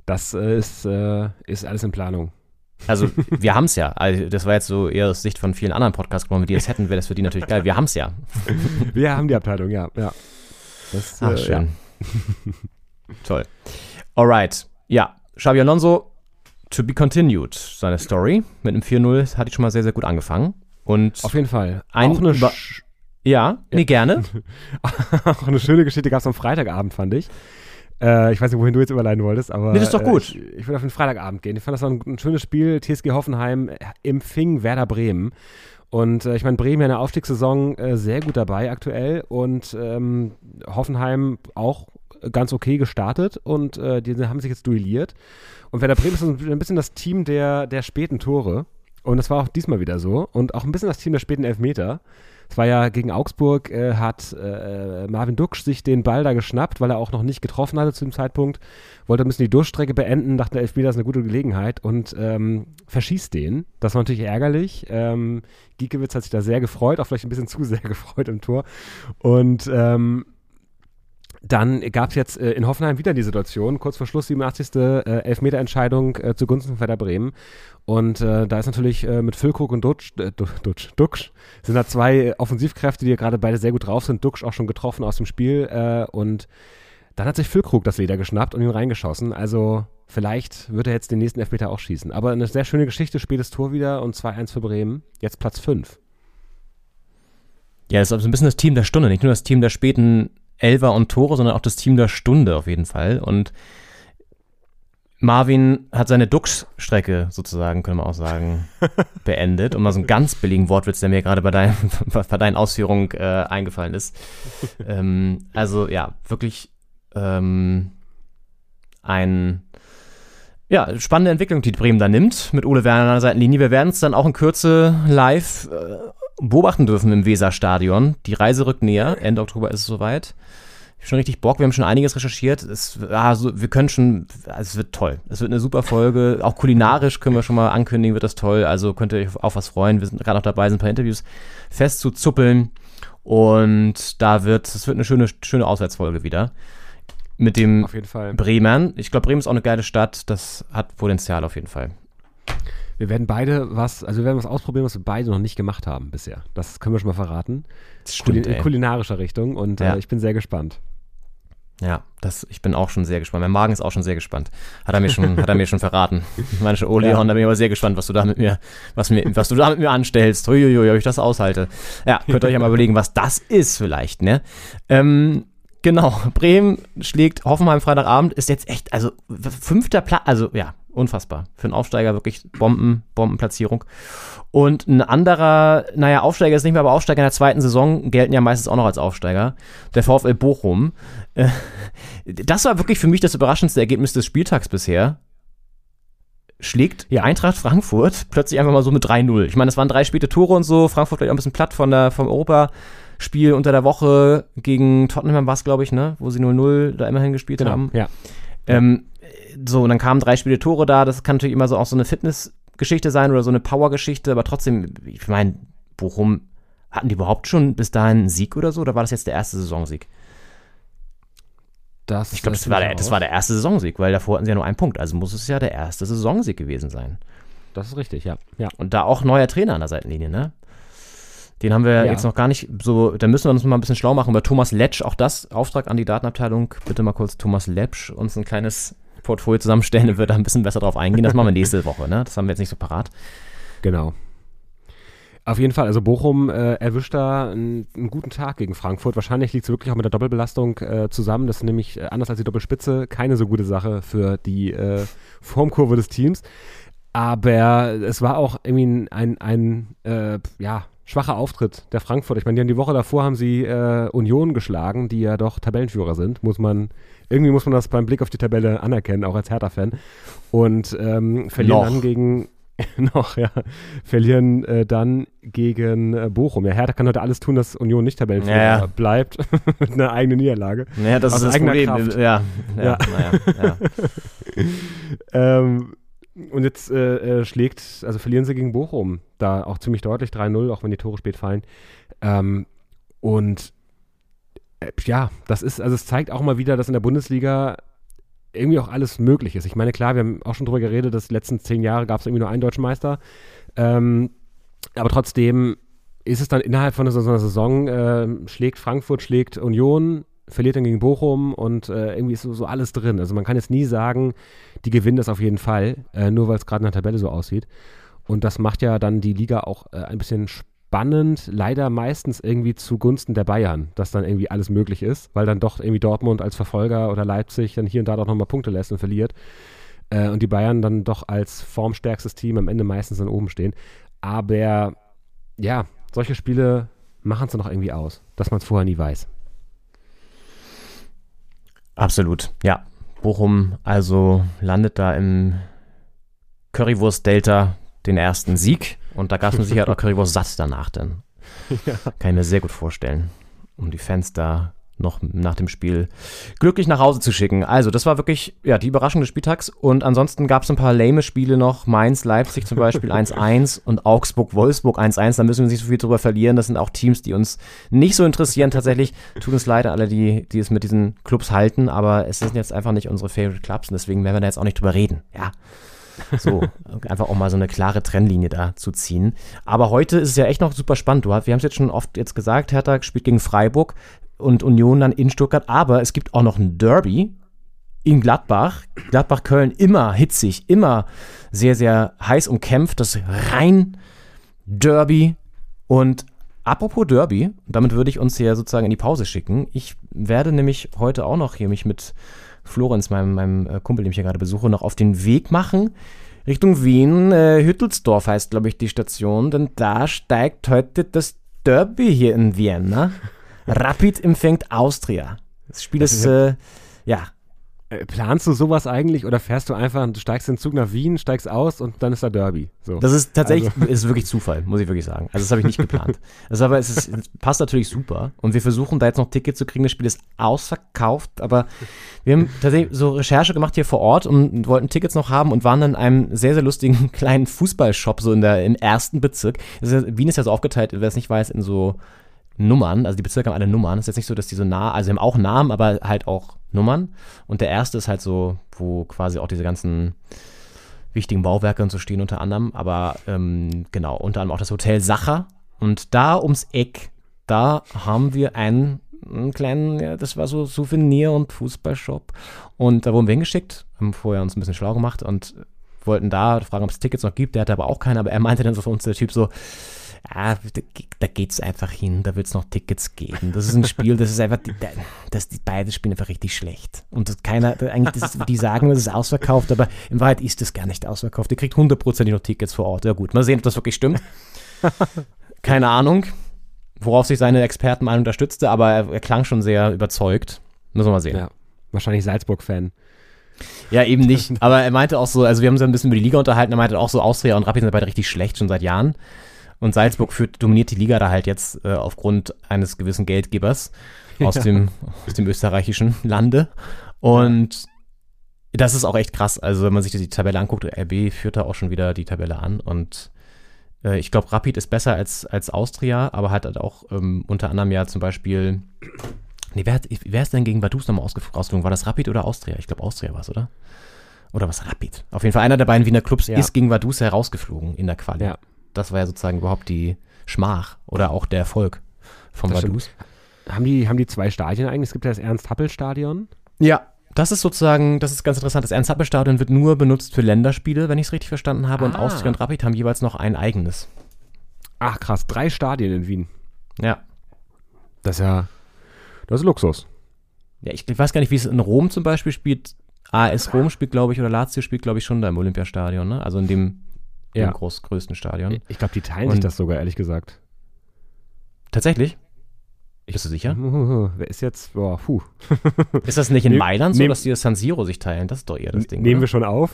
Das äh, ist, äh, ist alles in Planung. Also wir haben es ja. Also, das war jetzt so eher aus Sicht von vielen anderen Podcasts, wenn wir die jetzt hätten, wäre das für die natürlich geil. Wir haben es ja. Wir haben die Abteilung, ja. ja. Das, Ach, äh, schön. Ja. Toll. Alright. Ja, Xabi Alonso, to be continued, seine Story. Mit einem 4-0 hatte ich schon mal sehr, sehr gut angefangen. Und Auf jeden Fall. Ein Auch eine ja, ja, nee, gerne. Auch eine schöne Geschichte gab es am Freitagabend, fand ich. Äh, ich weiß nicht, wohin du jetzt überleiten wolltest, aber. Nee, das ist doch gut. Äh, ich, ich würde auf den Freitagabend gehen. Ich fand das war ein, ein schönes Spiel. TSG Hoffenheim empfing Werder Bremen. Und äh, ich meine, Bremen ja in der Aufstiegssaison äh, sehr gut dabei aktuell und ähm, Hoffenheim auch ganz okay gestartet und äh, die haben sich jetzt duelliert. Und Werder Bremen ist ein bisschen das Team der, der späten Tore. Und das war auch diesmal wieder so. Und auch ein bisschen das Team der späten Elfmeter. Es war ja gegen Augsburg, äh, hat äh, Marvin Duksch sich den Ball da geschnappt, weil er auch noch nicht getroffen hatte zu dem Zeitpunkt. Wollte ein bisschen die Durchstrecke beenden, dachte, der Elfmeter ist eine gute Gelegenheit und ähm, verschießt den. Das war natürlich ärgerlich. Ähm, Giekewitz hat sich da sehr gefreut, auch vielleicht ein bisschen zu sehr gefreut im Tor. Und ähm, dann gab es jetzt äh, in Hoffenheim wieder die Situation, kurz vor Schluss 87. Äh, Elfmeterentscheidung äh, zugunsten von Werder Bremen. Und äh, da ist natürlich äh, mit Füllkrug und Dutsch, äh, Dutsch, Duxch, sind da zwei Offensivkräfte, die ja gerade beide sehr gut drauf sind. Duxch auch schon getroffen aus dem Spiel. Äh, und dann hat sich Füllkrug das Leder geschnappt und ihn reingeschossen. Also vielleicht wird er jetzt den nächsten Elfmeter auch schießen. Aber eine sehr schöne Geschichte, spätes Tor wieder und 2-1 für Bremen. Jetzt Platz 5. Ja, das ist also ein bisschen das Team der Stunde, nicht nur das Team der späten Elfer und Tore, sondern auch das Team der Stunde auf jeden Fall. Und Marvin hat seine Duxstrecke sozusagen, können wir auch sagen, beendet. Und mal so einen ganz billigen Wortwitz, der mir gerade bei, dein, bei deinen Ausführungen äh, eingefallen ist. ähm, also ja, wirklich ähm, ein ja, spannende Entwicklung, die Bremen da nimmt mit Ole Werner an der Seitenlinie. Wir werden es dann auch in Kürze live äh, beobachten dürfen im Weserstadion. Die Reise rückt näher. Ende Oktober ist es soweit schon richtig Bock. Wir haben schon einiges recherchiert. Es, also, wir können schon, also es wird toll. Es wird eine super Folge. Auch kulinarisch können wir schon mal ankündigen, wird das toll. Also könnt ihr euch auf was freuen. Wir sind gerade noch dabei, sind ein paar Interviews festzuzuppeln. Und da wird, es wird eine schöne, schöne Auswärtsfolge wieder. Mit dem auf jeden Fall. Bremen. Ich glaube, Bremen ist auch eine geile Stadt. Das hat Potenzial auf jeden Fall. Wir werden beide was, also wir werden was ausprobieren, was wir beide noch nicht gemacht haben bisher. Das können wir schon mal verraten. Das stimmt, in kulinarischer Richtung und ja. äh, ich bin sehr gespannt. Ja, das, ich bin auch schon sehr gespannt. Mein Magen ist auch schon sehr gespannt. Hat er mir schon, hat er mir schon verraten. Manche oh Leon, ja. da bin ich aber sehr gespannt, was du da mit mir, was mir, was du da mit mir anstellst. Huiuiui, ob ich das aushalte. Ja, könnt ihr euch ja mal überlegen, was das ist vielleicht, ne? Ähm, genau. Bremen schlägt Hoffenheim Freitagabend, ist jetzt echt, also fünfter Platz, also ja, unfassbar. Für einen Aufsteiger wirklich Bomben, Bombenplatzierung. Und ein anderer, naja, Aufsteiger ist nicht mehr, aber Aufsteiger in der zweiten Saison gelten ja meistens auch noch als Aufsteiger. Der VfL Bochum. Äh, das war wirklich für mich das überraschendste Ergebnis des Spieltags bisher. schlägt ja. Eintracht Frankfurt plötzlich einfach mal so mit 3-0. Ich meine, es waren drei späte Tore und so. Frankfurt vielleicht auch ein bisschen platt von der, vom Europaspiel unter der Woche gegen Tottenham war es, glaube ich, ne? Wo sie 0-0 da immerhin gespielt genau. haben. Ja. Ähm, so, und dann kamen drei Spiele Tore da. Das kann natürlich immer so auch so eine Fitnessgeschichte sein oder so eine Powergeschichte, aber trotzdem, ich meine, Bochum, hatten die überhaupt schon bis dahin einen Sieg oder so? Oder war das jetzt der erste Saisonsieg? Das ich glaube, das, war der, das war der erste Saisonsieg, weil davor hatten sie ja nur einen Punkt. Also muss es ja der erste Saisonsieg gewesen sein. Das ist richtig, ja. ja. Und da auch neuer Trainer an der Seitenlinie, ne? Den haben wir ja. jetzt noch gar nicht so, da müssen wir uns mal ein bisschen schlau machen über Thomas Letsch, auch das, Auftrag an die Datenabteilung. Bitte mal kurz Thomas Letsch uns ein kleines Portfolio zusammenstellen, dann wird da ein bisschen besser drauf eingehen. Das machen wir nächste Woche, ne? Das haben wir jetzt nicht so parat. Genau. Auf jeden Fall, also Bochum äh, erwischt da einen, einen, guten Tag gegen Frankfurt. Wahrscheinlich liegt es wirklich auch mit der Doppelbelastung äh, zusammen. Das ist nämlich äh, anders als die Doppelspitze keine so gute Sache für die äh, Formkurve des Teams. Aber es war auch irgendwie ein, ein, ein äh, ja, schwacher Auftritt der Frankfurt. Ich meine, die die Woche davor haben sie Union geschlagen, die ja doch Tabellenführer sind. Muss man, irgendwie muss man das beim Blick auf die Tabelle anerkennen, auch als Hertha-Fan. Und ähm, verlieren Noch. dann gegen noch, ja, verlieren äh, dann gegen äh, Bochum. Ja, Hertha kann heute alles tun, dass Union nicht Tabellenführer ja. bleibt mit einer eigenen Niederlage. Naja, das Aus ist das Problem. Kraft. Ja, ja, ja. Naja, ja. ähm, und jetzt äh, äh, schlägt, also verlieren sie gegen Bochum, da auch ziemlich deutlich 3-0, auch wenn die Tore spät fallen. Ähm, und ja, das ist, also es zeigt auch mal wieder, dass in der Bundesliga irgendwie auch alles möglich ist. Ich meine, klar, wir haben auch schon drüber geredet, dass die letzten zehn Jahre gab es irgendwie nur einen deutschen Meister. Ähm, aber trotzdem ist es dann innerhalb von so einer Saison, äh, schlägt Frankfurt, schlägt Union, verliert dann gegen Bochum und äh, irgendwie ist so, so, alles drin. Also man kann jetzt nie sagen, die gewinnen das auf jeden Fall, äh, nur weil es gerade in der Tabelle so aussieht. Und das macht ja dann die Liga auch äh, ein bisschen spannend spannend, leider meistens irgendwie zugunsten der Bayern, dass dann irgendwie alles möglich ist, weil dann doch irgendwie Dortmund als Verfolger oder Leipzig dann hier und da doch nochmal Punkte lässt und verliert. Äh, und die Bayern dann doch als formstärkstes Team am Ende meistens dann oben stehen. Aber ja, solche Spiele machen es dann noch irgendwie aus, dass man es vorher nie weiß. Absolut, ja. Bochum also landet da im Currywurst-Delta den ersten Sieg. Und da gab es mit Sicherheit auch Currywurst satt danach dann. Ja. Kann ich mir sehr gut vorstellen. Um die Fans da noch nach dem Spiel glücklich nach Hause zu schicken. Also, das war wirklich ja, die Überraschung des Spieltags. Und ansonsten gab es ein paar lame Spiele noch. Mainz, Leipzig zum Beispiel 1-1 und Augsburg, Wolfsburg 1-1. Da müssen wir nicht so viel drüber verlieren. Das sind auch Teams, die uns nicht so interessieren tatsächlich. Tut uns leid, alle, die, die es mit diesen Clubs halten. Aber es sind jetzt einfach nicht unsere Favorite Clubs. Und deswegen werden wir da jetzt auch nicht drüber reden. Ja. So, einfach auch mal so eine klare Trennlinie da zu ziehen. Aber heute ist es ja echt noch super spannend. Du, wir haben es jetzt schon oft jetzt gesagt, Hertha spielt gegen Freiburg und Union dann in Stuttgart. Aber es gibt auch noch ein Derby in Gladbach. Gladbach-Köln immer hitzig, immer sehr, sehr heiß umkämpft. Das Rhein-Derby. Und apropos Derby, damit würde ich uns hier sozusagen in die Pause schicken. Ich werde nämlich heute auch noch hier mich mit Florenz, meinem, meinem äh, Kumpel, den ich hier gerade besuche, noch auf den Weg machen. Richtung Wien, äh, Hüttelsdorf heißt, glaube ich, die Station, denn da steigt heute das Derby hier in Vienna. Rapid empfängt Austria. Das Spiel ist, äh, ja, planst du sowas eigentlich oder fährst du einfach, du steigst den Zug nach Wien, steigst aus und dann ist da Derby? So. Das ist tatsächlich, also. ist wirklich Zufall, muss ich wirklich sagen. Also das habe ich nicht geplant. Das aber es, ist, es passt natürlich super und wir versuchen da jetzt noch Tickets zu kriegen. Das Spiel ist ausverkauft, aber wir haben tatsächlich so Recherche gemacht hier vor Ort und wollten Tickets noch haben und waren dann in einem sehr, sehr lustigen kleinen Fußballshop so in der, im ersten Bezirk. Ist ja, Wien ist ja so aufgeteilt, wer es nicht weiß, in so Nummern, also die Bezirke haben alle Nummern. Es ist jetzt nicht so, dass die so nah, also sie haben auch Namen, aber halt auch Nummern. Und der erste ist halt so, wo quasi auch diese ganzen wichtigen Bauwerke und so stehen unter anderem. Aber ähm, genau, unter anderem auch das Hotel Sacher. Und da ums Eck, da haben wir einen, einen kleinen, ja, das war so Souvenir- und Fußballshop. Und da wurden wir hingeschickt, haben vorher uns ein bisschen schlau gemacht und wollten da fragen, ob es Tickets noch gibt. Der hatte aber auch keine, aber er meinte dann so für uns, der Typ so, ah, da, geht's einfach hin, da wird es noch Tickets geben. Das ist ein Spiel, das ist einfach, das, die beide spielen einfach richtig schlecht. Und das keiner, eigentlich, das ist, die sagen, es ist ausverkauft, aber in Wahrheit ist es gar nicht ausverkauft. Ihr kriegt hundertprozentig noch Tickets vor Ort. Ja gut, mal sehen, ob das wirklich stimmt. Keine Ahnung, worauf sich seine Expertenmeinung unterstützte, aber er, er klang schon sehr überzeugt. Müssen wir mal sehen. Ja, wahrscheinlich Salzburg-Fan. Ja, eben nicht. Aber er meinte auch so, also wir haben uns ein bisschen über die Liga unterhalten, er meinte auch so, Austria und Rapid sind beide richtig schlecht, schon seit Jahren. Und Salzburg führt, dominiert die Liga da halt jetzt äh, aufgrund eines gewissen Geldgebers aus, ja. dem, aus dem österreichischen Lande. Und das ist auch echt krass. Also, wenn man sich die Tabelle anguckt, RB führt da auch schon wieder die Tabelle an. Und äh, ich glaube, Rapid ist besser als, als Austria, aber hat halt auch ähm, unter anderem ja zum Beispiel. Nee, wer, hat, wer ist denn gegen Vaduz nochmal rausgeflogen? War das Rapid oder Austria? Ich glaube, Austria war es, oder? Oder was Rapid? Auf jeden Fall einer der beiden Wiener Clubs ja. ist gegen Vaduz herausgeflogen in der Quali. Ja. Das war ja sozusagen überhaupt die Schmach oder auch der Erfolg vom Vaduz. Haben die, haben die zwei Stadien eigentlich? Es gibt ja das Ernst-Happel-Stadion. Ja, das ist sozusagen, das ist ganz interessant. Das Ernst-Happel-Stadion wird nur benutzt für Länderspiele, wenn ich es richtig verstanden habe. Ah. Und Austria und Rapid haben jeweils noch ein eigenes. Ach krass, drei Stadien in Wien. Ja. Das ist ja, das ist Luxus. Ja, ich, ich weiß gar nicht, wie es in Rom zum Beispiel spielt. AS Rom spielt, glaube ich, oder Lazio spielt, glaube ich, schon da im Olympiastadion, ne? Also in dem, ja. dem groß, größten Stadion. Ich glaube, die teilen und sich das sogar, ehrlich gesagt. Tatsächlich? Bist du sicher? Wer ist jetzt? Boah, puh. Ist das nicht in Mailand so, dass die das San Siro sich teilen? Das ist doch eher das Ding. Nehmen oder? wir schon auf.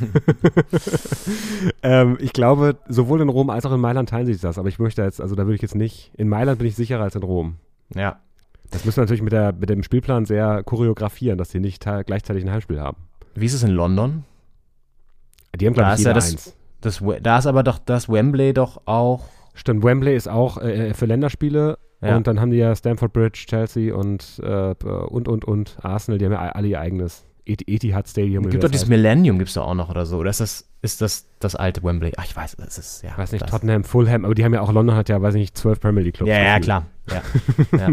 ähm, ich glaube, sowohl in Rom als auch in Mailand teilen sich das. Aber ich möchte jetzt, also da würde ich jetzt nicht. In Mailand bin ich sicherer als in Rom. Ja. Das müssen wir natürlich mit, der, mit dem Spielplan sehr choreografieren, dass sie nicht gleichzeitig ein Heimspiel haben. Wie ist es in London? Die haben, glaube ich, ja das, das, da ist aber doch das Wembley doch auch. Stimmt, Wembley ist auch äh, für Länderspiele ja. Und dann haben die ja Stamford Bridge, Chelsea und, äh, und, und, und Arsenal, die haben ja alle ihr eigenes Etihad Stadium. Es gibt doch dieses Millennium, gibt es da auch noch oder so. Oder ist das, ist das das alte Wembley? Ach, ich weiß, das ist, ja. Weiß nicht, das. Tottenham, Fulham, aber die haben ja auch, London hat ja, weiß ich nicht, zwölf Premier League Clubs. Ja, ja, klar. Ja. ja.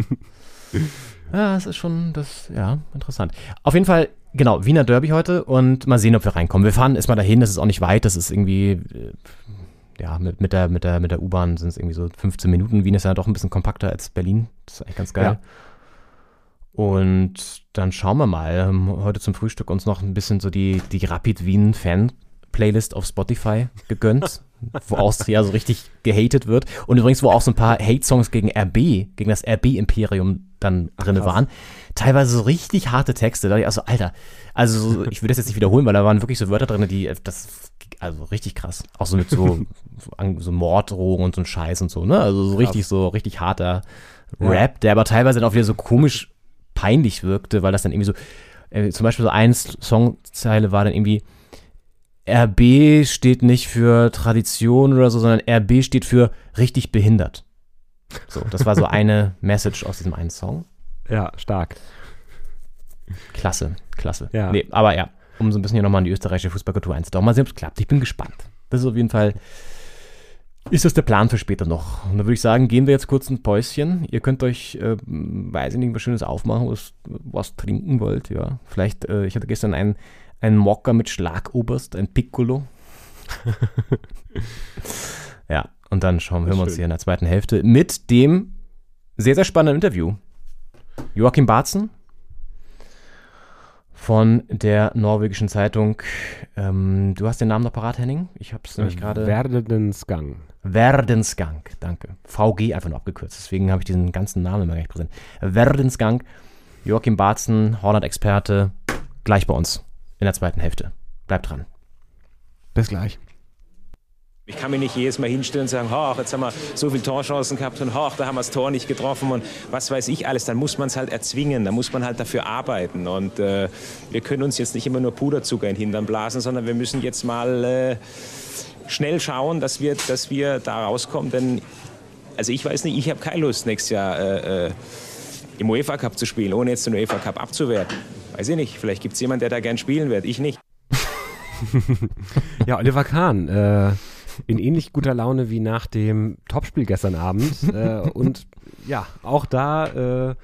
ja, das ist schon, das, ja, interessant. Auf jeden Fall, genau, Wiener Derby heute und mal sehen, ob wir reinkommen. Wir fahren erstmal dahin, das ist auch nicht weit, das ist irgendwie äh, ja, mit, mit der, mit der, mit der U-Bahn sind es irgendwie so 15 Minuten. Wien ist ja doch ein bisschen kompakter als Berlin. Das ist eigentlich ganz geil. Ja. Und dann schauen wir mal. Heute zum Frühstück uns noch ein bisschen so die, die Rapid Wien Fan Playlist auf Spotify gegönnt, wo Austria so richtig gehatet wird. Und übrigens, wo auch so ein paar Hate-Songs gegen RB, gegen das RB-Imperium dann drin waren. Teilweise so richtig harte Texte. Da ich also, Alter, also ich will das jetzt nicht wiederholen, weil da waren wirklich so Wörter drin, die, das, also richtig krass. Auch so mit so, so Morddrohungen und so ein Scheiß und so, ne? Also so richtig, so richtig harter Rap, der aber teilweise dann auch wieder so komisch peinlich wirkte, weil das dann irgendwie so, äh, zum Beispiel so ein Songzeile war dann irgendwie, RB steht nicht für Tradition oder so, sondern RB steht für richtig behindert. So, das war so eine Message aus diesem einen Song. Ja, stark. Klasse, klasse. Ja. Nee, aber ja, um so ein bisschen hier nochmal in die österreichische Fußballkultur einzutauchen. Mal sehen, ob es klappt. Ich bin gespannt. Das ist auf jeden Fall, ist das der Plan für später noch. Und da würde ich sagen, gehen wir jetzt kurz ein Päuschen. Ihr könnt euch, äh, weiß ich nicht, was Schönes aufmachen, was, was trinken wollt, ja. Vielleicht, äh, ich hatte gestern einen, einen Mokka mit Schlagoberst, ein Piccolo. ja, und dann schauen, hören wir uns hier in der zweiten Hälfte mit dem sehr, sehr spannenden Interview. Joachim Barzen von der norwegischen Zeitung. Ähm, du hast den Namen noch parat, Henning? Ich habe es nämlich äh, gerade. Verdensgang. Verdensgang, danke. VG einfach nur abgekürzt. Deswegen habe ich diesen ganzen Namen immer gar nicht präsent. Verdensgang. Joachim Barzen, Holland-Experte, gleich bei uns in der zweiten Hälfte. Bleibt dran. Bis gleich. Ich kann mich nicht jedes Mal hinstellen und sagen, ach, jetzt haben wir so viele Torchancen gehabt und ach, da haben wir das Tor nicht getroffen und was weiß ich alles. Dann muss man es halt erzwingen, da muss man halt dafür arbeiten. Und äh, wir können uns jetzt nicht immer nur Puderzucker in den Hintern blasen, sondern wir müssen jetzt mal äh, schnell schauen, dass wir, dass wir da rauskommen. Denn, also ich weiß nicht, ich habe keine Lust, nächstes Jahr äh, äh im UEFA Cup zu spielen, ohne jetzt den UEFA Cup abzuwerten. Weiß ich nicht, vielleicht gibt es jemanden, der da gern spielen wird, ich nicht. ja, Oliver Kahn, äh, in ähnlich guter Laune wie nach dem Topspiel gestern Abend. äh, und ja, auch da äh,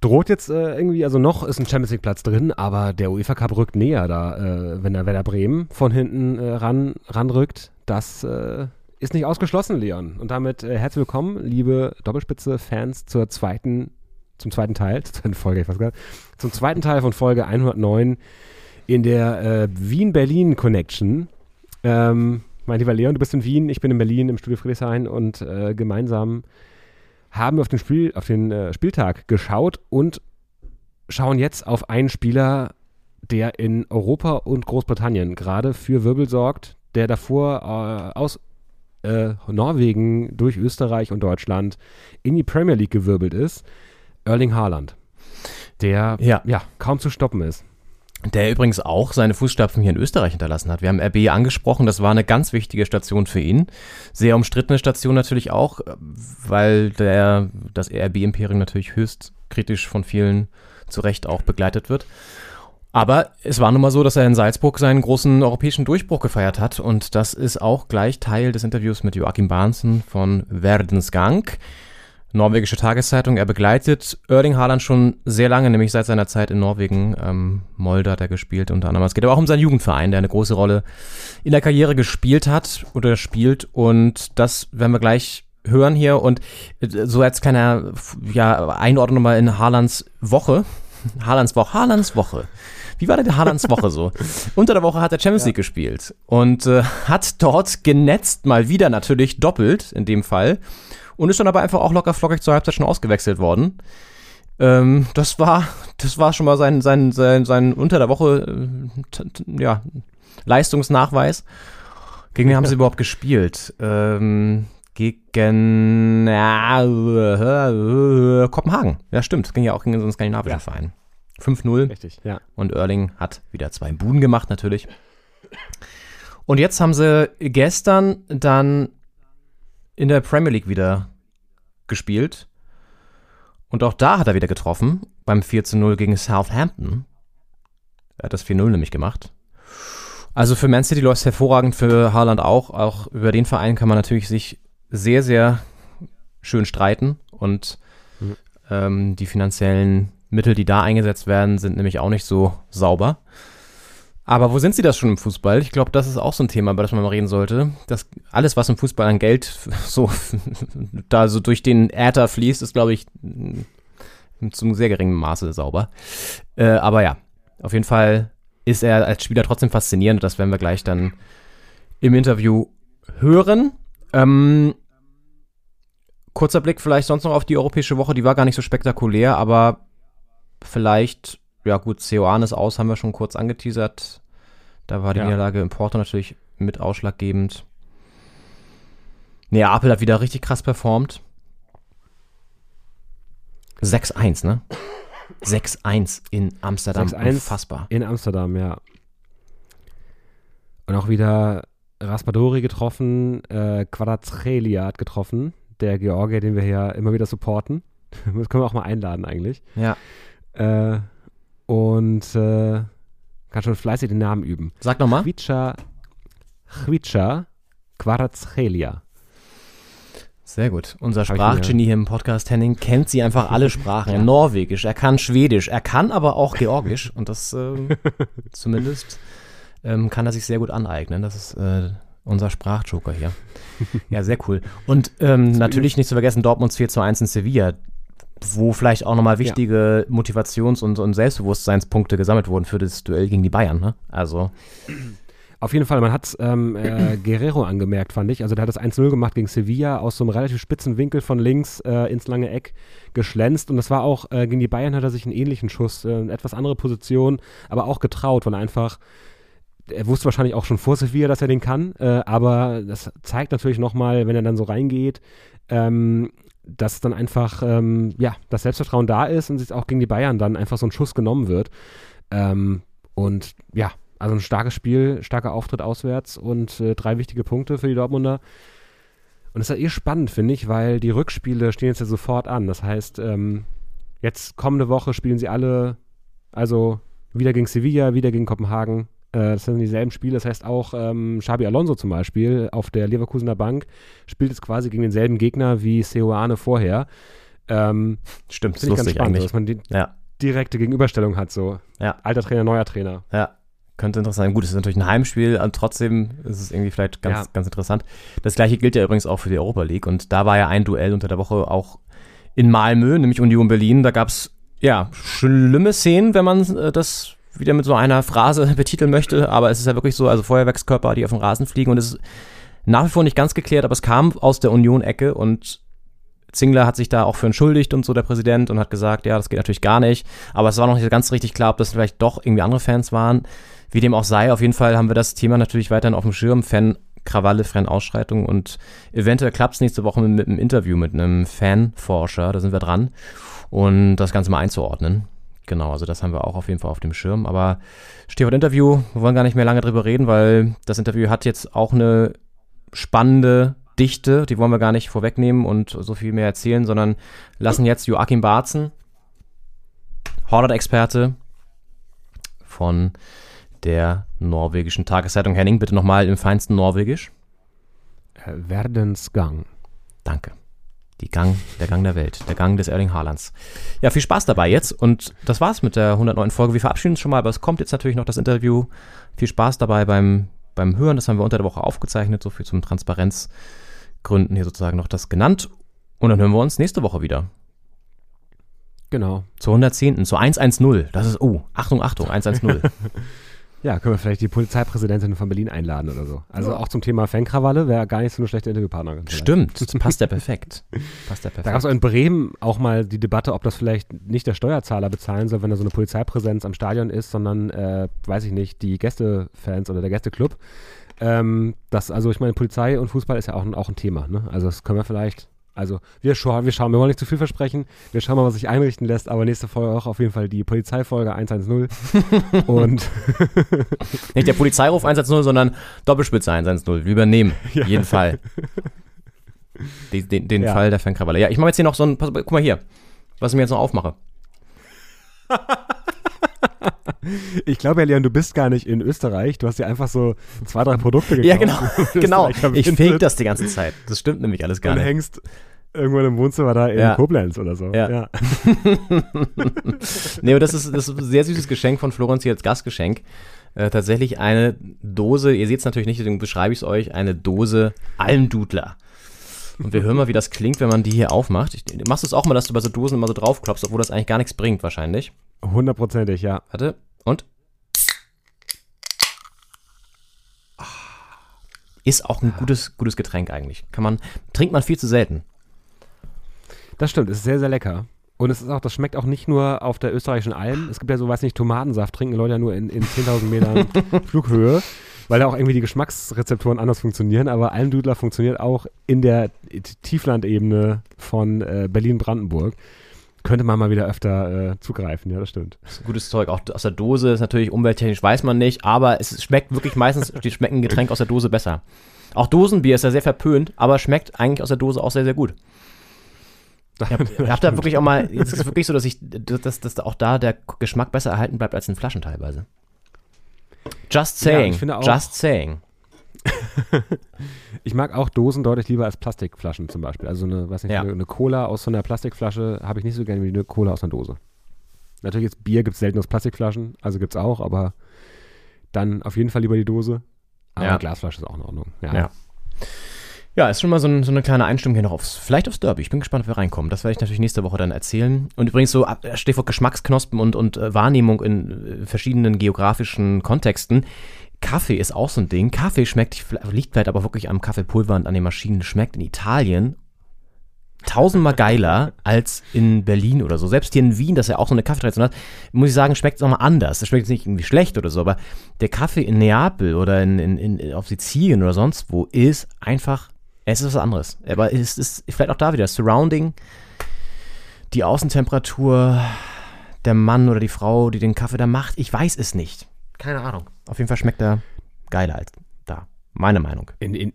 droht jetzt äh, irgendwie, also noch ist ein Champions League Platz drin, aber der UEFA Cup rückt näher da, äh, wenn der Werder Bremen von hinten äh, ran, ranrückt. Das äh, ist nicht ausgeschlossen, Leon. Und damit herzlich willkommen, liebe Doppelspitze-Fans, zur zweiten, zum zweiten Teil, zur zweiten Folge, ich weiß gar nicht, zum zweiten Teil von Folge 109 in der Wien-Berlin Connection. Ähm, mein lieber Leon, du bist in Wien, ich bin in Berlin im Studio Friedrichshain und äh, gemeinsam haben wir auf den, Spiel, auf den äh, Spieltag geschaut und schauen jetzt auf einen Spieler, der in Europa und Großbritannien gerade für Wirbel sorgt, der davor äh, aus äh, Norwegen durch Österreich und Deutschland in die Premier League gewirbelt ist, Erling Haaland, der Ja. ja kaum zu stoppen ist. Der übrigens auch seine Fußstapfen hier in Österreich hinterlassen hat. Wir haben RB angesprochen, das war eine ganz wichtige Station für ihn. Sehr umstrittene Station natürlich auch, weil der, das RB-Imperium natürlich höchst kritisch von vielen zu Recht auch begleitet wird. Aber es war nun mal so, dass er in Salzburg seinen großen europäischen Durchbruch gefeiert hat und das ist auch gleich Teil des Interviews mit Joachim Barnsen von Verdensgang norwegische Tageszeitung. Er begleitet Erling Haaland schon sehr lange, nämlich seit seiner Zeit in Norwegen. Ähm, Molde hat er gespielt unter anderem. Es geht aber auch um seinen Jugendverein, der eine große Rolle in der Karriere gespielt hat oder spielt. Und das werden wir gleich hören hier. Und äh, so als kleiner ja, Einordnung mal in Haalands Woche. Haalands Woche. Haalands Woche. Wie war denn der Haalands Woche so? Unter der Woche hat er Champions League gespielt und äh, hat dort genetzt mal wieder natürlich doppelt in dem Fall und ist dann aber einfach auch locker flockig zur Halbzeit schon ausgewechselt worden. Ähm, das war, das war schon mal sein, sein, sein, sein unter der Woche, äh, ja, Leistungsnachweis. Gegen wen haben sie überhaupt gespielt? Ähm, gegen ja, äh, äh, Kopenhagen. Ja, stimmt. Ging ja auch gegen so einen skandinavischen Verein. 5-0. Richtig, ja. Und Erling hat wieder zwei Buden gemacht, natürlich. Und jetzt haben sie gestern dann in der Premier League wieder gespielt. Und auch da hat er wieder getroffen, beim 4 zu 0 gegen Southampton. Er hat das 4-0 nämlich gemacht. Also für Man City läuft es hervorragend, für Haaland auch. Auch über den Verein kann man natürlich sich sehr, sehr schön streiten. Und Mhm. ähm, die finanziellen Mittel, die da eingesetzt werden, sind nämlich auch nicht so sauber. Aber wo sind sie das schon im Fußball? Ich glaube, das ist auch so ein Thema, über das man mal reden sollte. Das, alles, was im Fußball an Geld so da so durch den Äther fließt, ist, glaube ich, zum sehr geringen Maße sauber. Äh, aber ja, auf jeden Fall ist er als Spieler trotzdem faszinierend. Das werden wir gleich dann im Interview hören. Ähm, kurzer Blick vielleicht sonst noch auf die Europäische Woche. Die war gar nicht so spektakulär, aber vielleicht, ja gut, Ceoane ist aus, haben wir schon kurz angeteasert. Da war die Ja. Niederlage im Porto natürlich mit ausschlaggebend. Neapel hat wieder richtig krass performt. 6-1, ne? 6-1 in Amsterdam. 6-1 Unfassbar. In Amsterdam, ja. Und auch wieder Raspadori getroffen, äh, Quadratrelia hat getroffen, der Georgier, den wir hier immer wieder supporten. Das können wir auch mal einladen eigentlich. Ja. Äh, und äh, kann schon fleißig den Namen üben. Sag nochmal. Chvicha, Chvicha Quadratrelia. Sehr gut. Unser Sprachgenie hier im Podcast Henning kennt sie einfach alle Sprachen. Ja. Norwegisch, er kann Schwedisch, er kann aber auch Georgisch und das ähm, zumindest ähm, kann er sich sehr gut aneignen. Das ist äh, unser Sprachjoker hier. Ja, sehr cool. Und ähm, natürlich nicht zu vergessen Dortmunds 4 zu 1 in Sevilla, wo vielleicht auch nochmal wichtige Motivations- und, und Selbstbewusstseinspunkte gesammelt wurden für das Duell gegen die Bayern. Ne? Also, Auf jeden Fall, man hat ähm, äh, Guerrero angemerkt, fand ich. Also der hat das 1-0 gemacht gegen Sevilla aus so einem relativ spitzen Winkel von links äh, ins lange Eck geschlänzt. Und das war auch, äh, gegen die Bayern hat er sich einen ähnlichen Schuss, äh, eine etwas andere Position, aber auch getraut, weil er einfach, er wusste wahrscheinlich auch schon vor Sevilla, dass er den kann, äh, aber das zeigt natürlich nochmal, wenn er dann so reingeht, ähm, dass dann einfach, ähm, ja, das Selbstvertrauen da ist und sich auch gegen die Bayern dann einfach so ein Schuss genommen wird. Ähm, und ja, also ein starkes Spiel, starker Auftritt auswärts und äh, drei wichtige Punkte für die Dortmunder. Und es ist ja eh spannend, finde ich, weil die Rückspiele stehen jetzt ja sofort an. Das heißt, ähm, jetzt kommende Woche spielen sie alle, also wieder gegen Sevilla, wieder gegen Kopenhagen. Äh, das sind dieselben Spiele. Das heißt auch ähm, Xabi Alonso zum Beispiel auf der Leverkusener Bank spielt jetzt quasi gegen denselben Gegner wie Seoane vorher. Ähm, stimmt, ist ich ganz lustig spannend, eigentlich. dass man die Ja. direkte Gegenüberstellung hat. So Ja. alter Trainer, neuer Trainer. Ja, könnte interessant sein. Gut, es ist natürlich ein Heimspiel, und trotzdem ist es irgendwie vielleicht ganz, Ja. ganz interessant. Das gleiche gilt ja übrigens auch für die Europa League und da war ja ein Duell unter der Woche auch in Malmö, nämlich Union Berlin. Da gab es ja schlimme Szenen, wenn man äh, das wieder mit so einer Phrase betiteln möchte, aber es ist ja wirklich so, also Feuerwerkskörper, die auf den Rasen fliegen und es ist nach wie vor nicht ganz geklärt, aber es kam aus der Union-Ecke und Zingler hat sich da auch für entschuldigt und so, der Präsident, und hat gesagt, ja, das geht natürlich gar nicht. Aber es war noch nicht ganz richtig klar, ob das vielleicht doch irgendwie andere Fans waren. Wie dem auch sei, auf jeden Fall haben wir das Thema natürlich weiterhin auf dem Schirm. Fan-Krawalle, Fan-Ausschreitungen und eventuell klappt es nächste Woche mit, mit einem Interview mit einem Fanforscher, da sind wir dran, und das Ganze mal einzuordnen. Genau, also das haben wir auch auf jeden Fall auf dem Schirm. Aber Stichwort Interview, wir wollen gar nicht mehr lange drüber reden, weil das Interview hat jetzt auch eine spannende Dichte, die wollen wir gar nicht vorwegnehmen und so viel mehr erzählen, sondern lassen jetzt Joachim Barzen, Hornet-Experte von der norwegischen Tageszeitung Henning, bitte nochmal im feinsten Norwegisch. Werdensgang. Danke. Die Gang, der Gang der Welt, der Gang des Erling Haalands. Ja, viel Spaß dabei jetzt und das war's mit der 109. Folge. Wir verabschieden uns schon mal, aber es kommt jetzt natürlich noch das Interview. Viel Spaß dabei beim, beim Hören, das haben wir unter der Woche aufgezeichnet, so viel zum Transparenzgründen hier sozusagen noch das genannt. Und dann hören wir uns nächste Woche wieder. Genau. Zur 110. Zur 110. Das ist, oh, Achtung, Achtung, 110. Ja, können wir vielleicht die Polizeipräsidentin von Berlin einladen oder so. Also auch zum Thema Fankrawalle wäre gar nicht so eine schlechte Interviewpartnerin. Stimmt, das passt ja perfekt. Passt ja Da gab perfekt. es auch in Bremen auch mal die Debatte, ob das vielleicht nicht der Steuerzahler bezahlen soll, wenn da so eine Polizeipräsenz am Stadion ist, sondern, äh, weiß ich nicht, die Gästefans oder der Gästeclub. Ähm, das, also ich meine, Polizei und Fußball ist ja auch ein, auch ein Thema. Ne? Also das können wir vielleicht, also wir, scha wir schauen, wir wollen nicht zu viel versprechen, wir schauen mal, was sich einrichten lässt, aber nächste Folge auch auf jeden Fall die Polizeifolge 110 und Nicht der Polizeiruf 110, sondern Doppelspitze 110. Wir übernehmen. Jeden Fall. Den, den, den Ja. Fall der Fankrawalle. Ja, ich mache jetzt hier noch so ein. Pass, guck mal hier, was ich mir jetzt noch aufmache. Ich glaube ja, Leon, du bist gar nicht in Österreich, du hast dir einfach so zwei, drei Produkte gekauft. Ja, genau. genau. Ich fake das die ganze Zeit. Das stimmt nämlich alles gar und nicht. hängst irgendwann im Wohnzimmer da in Ja. Koblenz oder so. Ja. nee, aber das ist, das ist ein sehr süßes Geschenk von Florenz hier als Gastgeschenk. Äh, tatsächlich eine Dose, ihr seht es natürlich nicht, deswegen beschreibe ich es euch, eine Dose Almdudler. Und wir hören mal, wie das klingt, wenn man die hier aufmacht. Ich, machst du es auch mal, dass du bei so Dosen immer so draufklopfst, obwohl das eigentlich gar nichts bringt, wahrscheinlich. Hundertprozentig, ja. Warte, und? Ah. Ist auch ein gutes, gutes Getränk eigentlich. Kann man, trinkt man viel zu selten. Das stimmt, es ist sehr, sehr lecker. Und es ist auch, das schmeckt auch nicht nur auf der österreichischen Alm. Es gibt ja so, weiß nicht, Tomatensaft trinken Leute ja nur in, in 10.000 Metern Flughöhe, weil da auch irgendwie die Geschmacksrezeptoren anders funktionieren. Aber Almdudler funktioniert auch in der Tieflandebene von äh, Berlin-Brandenburg. Könnte man mal wieder öfter äh, zugreifen, ja, das stimmt. gutes Zeug. Auch aus der Dose ist natürlich umwelttechnisch, weiß man nicht, aber es schmeckt wirklich meistens, die schmecken Getränk aus der Dose besser. Auch Dosenbier ist ja sehr verpönt, aber schmeckt eigentlich aus der Dose auch sehr, sehr gut. Ich hab, ich hab da wirklich auch mal, jetzt ist es wirklich so, dass ich, dass, dass auch da der Geschmack besser erhalten bleibt als in Flaschen teilweise. Just Ja, saying. ich finde auch- just saying. Ich mag auch Dosen deutlich lieber als Plastikflaschen zum Beispiel. Also eine, weiß nicht, Ja. eine, eine Cola aus so einer Plastikflasche habe ich nicht so gerne wie eine Cola aus einer Dose. Natürlich jetzt Bier gibt es selten aus Plastikflaschen, also gibt es auch, aber dann auf jeden Fall lieber die Dose. Aber Ja. Glasflasche ist auch in Ordnung. Ja. Ja, ist schon mal so, ein, so eine kleine Einstimmung hier noch aufs, vielleicht aufs Derby. Ich bin gespannt, ob wir reinkommen. Das werde ich natürlich nächste Woche dann erzählen. Und übrigens so, ab- Stichwort Geschmacksknospen und, und äh, Wahrnehmung in äh, verschiedenen geografischen Kontexten. Kaffee ist auch so ein Ding. Kaffee schmeckt, liegt vielleicht aber wirklich am Kaffeepulver und an den Maschinen, schmeckt in Italien tausendmal geiler als in Berlin oder so. Selbst hier in Wien, das ja auch so eine Kaffeetradition hat, muss ich sagen, schmeckt es nochmal anders. Das schmeckt jetzt nicht irgendwie schlecht oder so, aber der Kaffee in Neapel oder in, in, in, auf Sizilien oder sonst wo ist einfach, es ist was anderes. Aber es ist vielleicht auch da wieder Surrounding, die Außentemperatur, der Mann oder die Frau, die den Kaffee da macht, ich weiß es nicht. Keine Ahnung. Auf jeden Fall schmeckt er geiler als da. Meine Meinung. In, in,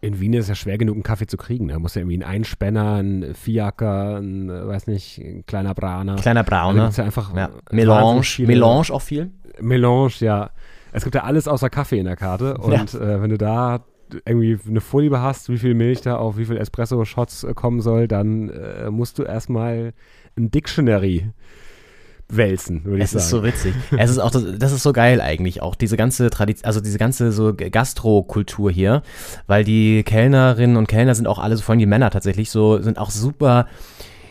in Wien ist es ja schwer genug, einen Kaffee zu kriegen. Da muss ja irgendwie ein Einspänner, ein Fiaker, ein, äh, weiß nicht, ein kleiner Braner. Kleiner Brauner. gibt's ja einfach Ja. Melange, viele- Melange auch viel. Melange, ja. Es gibt ja alles außer Kaffee in der Karte. Und äh, wenn du da irgendwie eine Vorliebe hast, wie viel Milch da auf wie viel Espresso-Shots äh, kommen soll, dann äh, musst du erstmal ein Dictionary wälzen, würde ich Es ist so sagen. witzig. Es ist auch, das, das ist so geil eigentlich, auch diese ganze Tradition, also diese ganze so Gastro-Kultur hier, weil die Kellnerinnen und Kellner sind auch alle, so vor allem die Männer tatsächlich, so, sind auch super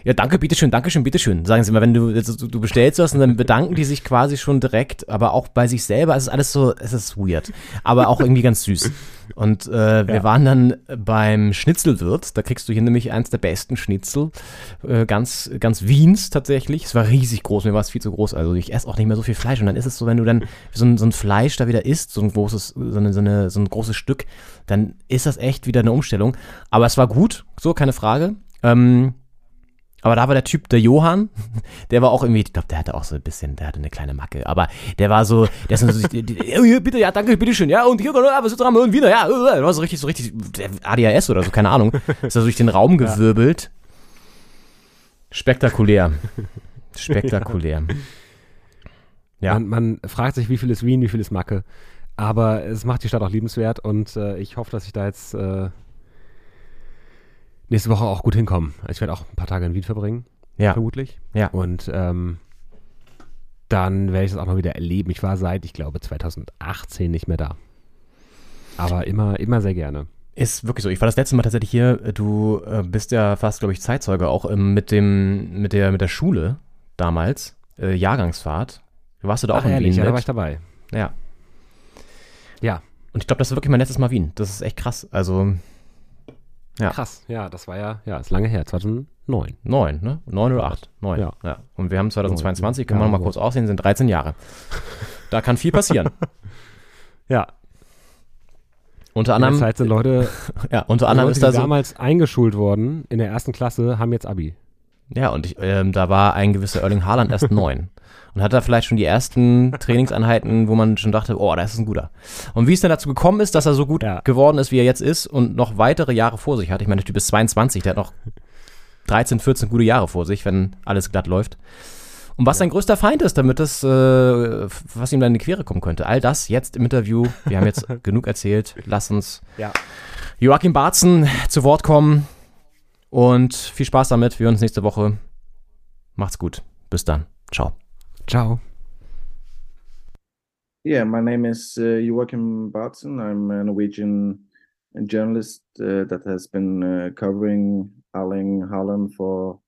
Ja, danke, bitteschön, dankeschön, bitteschön. Sagen Sie mal, wenn du, du, bestellst was und dann bedanken die sich quasi schon direkt, aber auch bei sich selber. Es ist alles so, es ist weird, aber auch irgendwie ganz süß. Und äh, wir Ja. waren dann beim Schnitzelwirt. Da kriegst du hier nämlich eins der besten Schnitzel. Äh, ganz, ganz Wiens tatsächlich. Es war riesig groß, mir war es viel zu groß. Also ich esse auch nicht mehr so viel Fleisch. Und dann ist es so, wenn du dann so ein, so ein Fleisch da wieder isst, so ein großes, so, eine, so, eine, so ein großes Stück, dann ist das echt wieder eine Umstellung. Aber es war gut, so, keine Frage. Ähm, aber da war der Typ, der Johann, der war auch irgendwie, ich glaube, der hatte auch so ein bisschen, der hatte eine kleine Macke, aber der war so, der ist so, oh, bitte, ja, danke, bitteschön, ja, und hier, was ist dran, und wieder, ja, äh, der war so richtig, so richtig, der ADHS oder so, keine Ahnung, ist da durch den Raum gewirbelt. Spektakulär. Spektakulär. Ja. Man, man fragt sich, wie viel ist Wien, wie viel ist Macke. Aber es macht die Stadt auch liebenswert und äh, ich hoffe, dass ich da jetzt äh, nächste Woche auch gut hinkomme. Also ich werde auch ein paar Tage in Wien verbringen, Ja. vermutlich. Ja. Und ähm, dann werde ich das auch mal wieder erleben. Ich war seit, ich glaube, 2018 nicht mehr da. Aber immer, immer sehr gerne. Ist wirklich so. Ich war das letzte Mal tatsächlich hier. Du äh, bist ja fast, glaube ich, Zeitzeuge auch ähm, mit dem, mit der, mit der Schule damals. Äh, Jahrgangsfahrt. Warst du da auch Ach, in ehrlich, Wien ja, da war ich dabei. Ja. Ja. Und ich glaube, das ist wirklich mein letztes Mal Wien. Das ist echt krass. Also Ja. Krass, ja, das war ja, ja, ist lange her, 2009. neun, ne? Neun oder acht? Neun. Ja. ja. Und wir haben 2022, können Ja, wir noch mal so. kurz aussehen, sind 13 Jahre. Da kann viel passieren. Ja, Unter in der anderem, Zeit sind Leute, ja, unter anderem Leute ist da die so, damals eingeschult worden in der ersten Klasse, haben jetzt Abi. Ja, und ich, ähm, da war ein gewisser Erling Haaland erst neun. Und hat da vielleicht schon die ersten Trainingseinheiten, wo man schon dachte, oh, das ist ein guter. Und wie es dann dazu gekommen ist, dass er so gut Ja. geworden ist, wie er jetzt ist und noch weitere Jahre vor sich hat. Ich meine, der Typ ist 22, der hat noch 13, 14 gute Jahre vor sich, wenn alles glatt läuft. Und was sein größter Feind ist, damit das, äh, was ihm dann in die Quere kommen könnte. All das jetzt im Interview. Wir haben jetzt genug erzählt. Lass uns Ja. Joachim Barzen zu Wort kommen. Und viel Spaß damit. Wir hören uns nächste Woche. Macht's gut. Bis dann. Ciao. Ciao. Yeah, my name is uh, Joachim Bartsen. I'm a Norwegian journalist uh, that has been uh, covering Erling Haaland for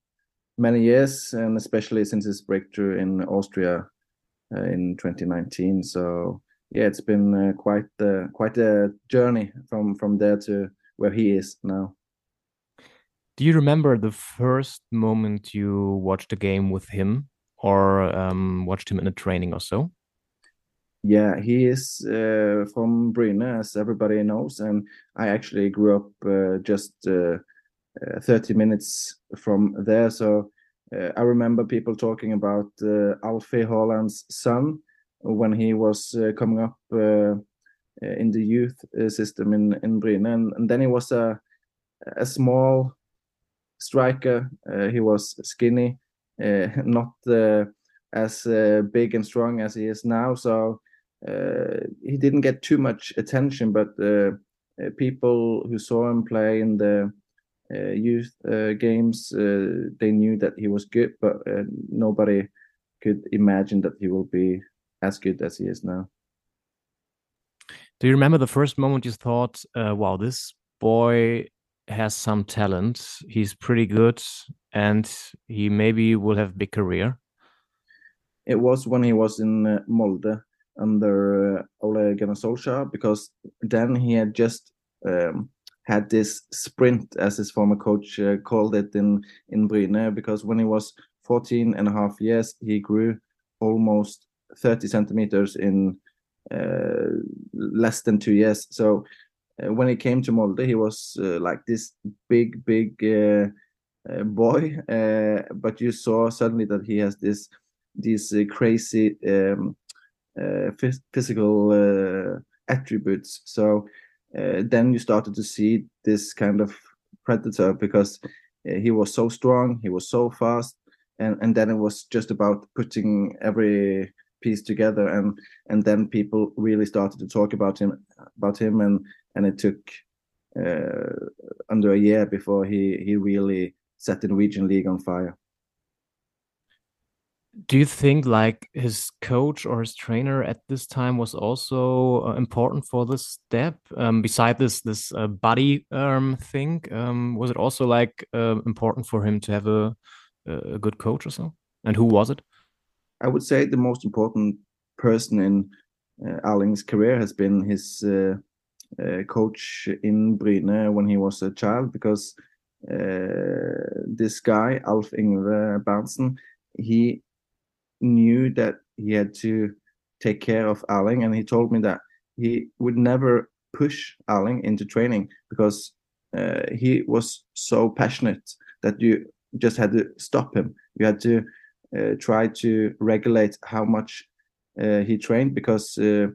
many years, and especially since his breakthrough in Austria uh, in 2019. So yeah, it's been uh, quite uh, quite a journey from from there to where he is now. Do you remember the first moment you watched a game with him or um, watched him in a training or so? Yeah, he is uh, from Bryne, as everybody knows, and I actually grew up uh, just uh, uh, 30 minutes from there. So uh, I remember people talking about uh, Alfie Haaland's son when he was coming up in the youth system in in Bryne, and, and then he was a a small striker. He was skinny, not uh, as uh, big and strong as he is now. So uh, he didn't get too much attention, but uh, uh, people who saw him play in the uh, youth uh, games, uh, they knew that he was good, but uh, nobody could imagine that he will be as good as he is now. Do you remember the first moment you thought, uh, wow, this boy has some talent. He's pretty good and he maybe will have big career? It was when he was in uh, Molde under uh, Ole Gunnar Solskjaer because then he had just um, had this sprint, as his former coach uh, called it in in Bryne. Because when he was 14 and a half years, he grew almost 30 centimeters in uh, less than two years. So when he came to Molde, he was uh, like this big, big uh, uh, boy. Uh, but you saw suddenly that he has this these uh, crazy um, uh, phys- physical uh, attributes. So uh, then you started to see this kind of predator because uh, he was so strong, he was so fast, and and then it was just about putting every piece together, and and then people really started to talk about him about him, and and it took uh, under a year before he he really set the Norwegian league on fire. Do you think like his coach or his trainer at this time was also uh, important for this step? Um, beside this this uh, body um, thing, um, was it also like uh, important for him to have a a good coach or so? And who was it? I would say the most important person in uh, Erling's career has been his uh, coach in Bryne when he was a child, because uh, this guy Alf Ingve Berntsen, he knew that he had to take care of Erling, and he told me that he would never push Erling into training because uh, he was so passionate that you just had to stop him. You had to uh, try to regulate how much uh, he trained because uh,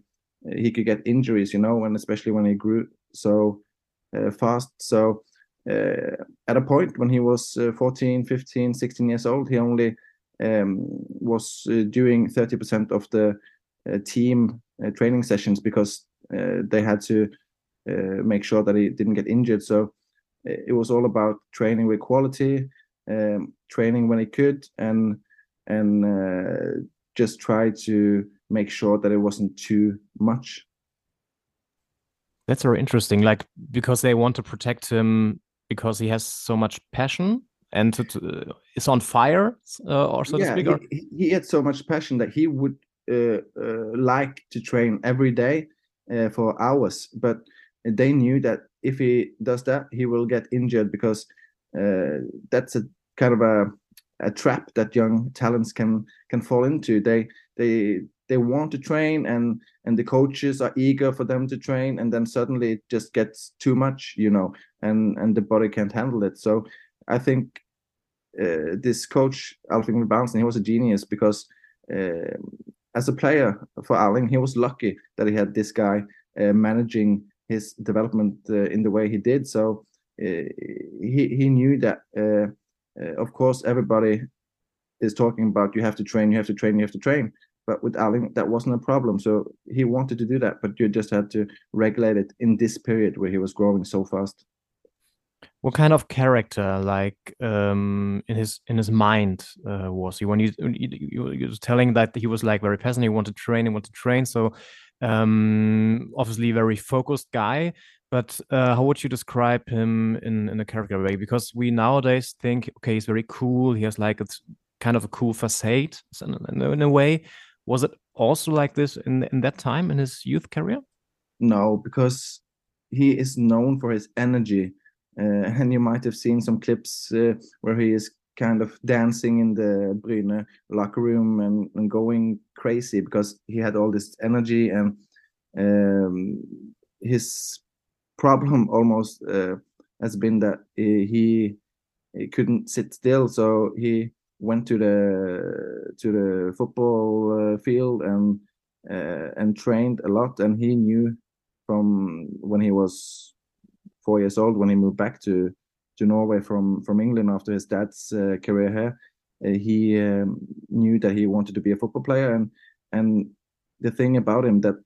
he could get injuries, you know, and especially when he grew so uh, fast. So uh, at a point when he was 14, 15, 16 years old, he only um, was doing 30% of the team training sessions because they had to make sure that he didn't get injured. So it was all about training with quality, um, training when he could, and and uh, just try to make sure that it wasn't too much. That's very interesting. Like because they want to protect him because he has so much passion and to, to, uh, is on fire, uh, or so yeah, to speak. He, he, had so much passion that he would uh, uh like to train every day uh, for hours, but they knew that if he does that, he will get injured because that's a kind of a a trap that young talents can can fall into. They they they want to train and and the coaches are eager for them to train and then suddenly it just gets too much you know and and the body can't handle it so i think uh, this coach alfing Bounson, he was a genius because uh, as a player for Erling, he was lucky that he had this guy uh, managing his development uh, in the way he did. So uh, he he knew that uh, of course, everybody is talking about you have to train, you have to train, you have to train. But with Erling, that wasn't a problem. So he wanted to do that, but you just had to regulate it in this period where he was growing so fast. What kind of character, like um, in his in his mind, uh, was he? When you, you was telling that he was like very passionate, he wanted to train, he wanted to train. So um, obviously very focused guy. But uh, how would you describe him in, in a character way? Because we nowadays think, okay, he's very cool. He has like it's kind of a cool facade in, in, a way. Was it also like this in in that time in his youth career? No, because he is known for his energy, uh, and you might have seen some clips uh, where he is kind of dancing in the Bryne locker room and, and going crazy because he had all this energy and um, his problem almost uh, has been that he, he couldn't sit still, so he went to the to the football uh, field and uh, and trained a lot. And he knew from when he was four years old when he moved back to to Norway from from England after his dad's uh, career here. Uh, he um, knew that he wanted to be a football player, and and the thing about him that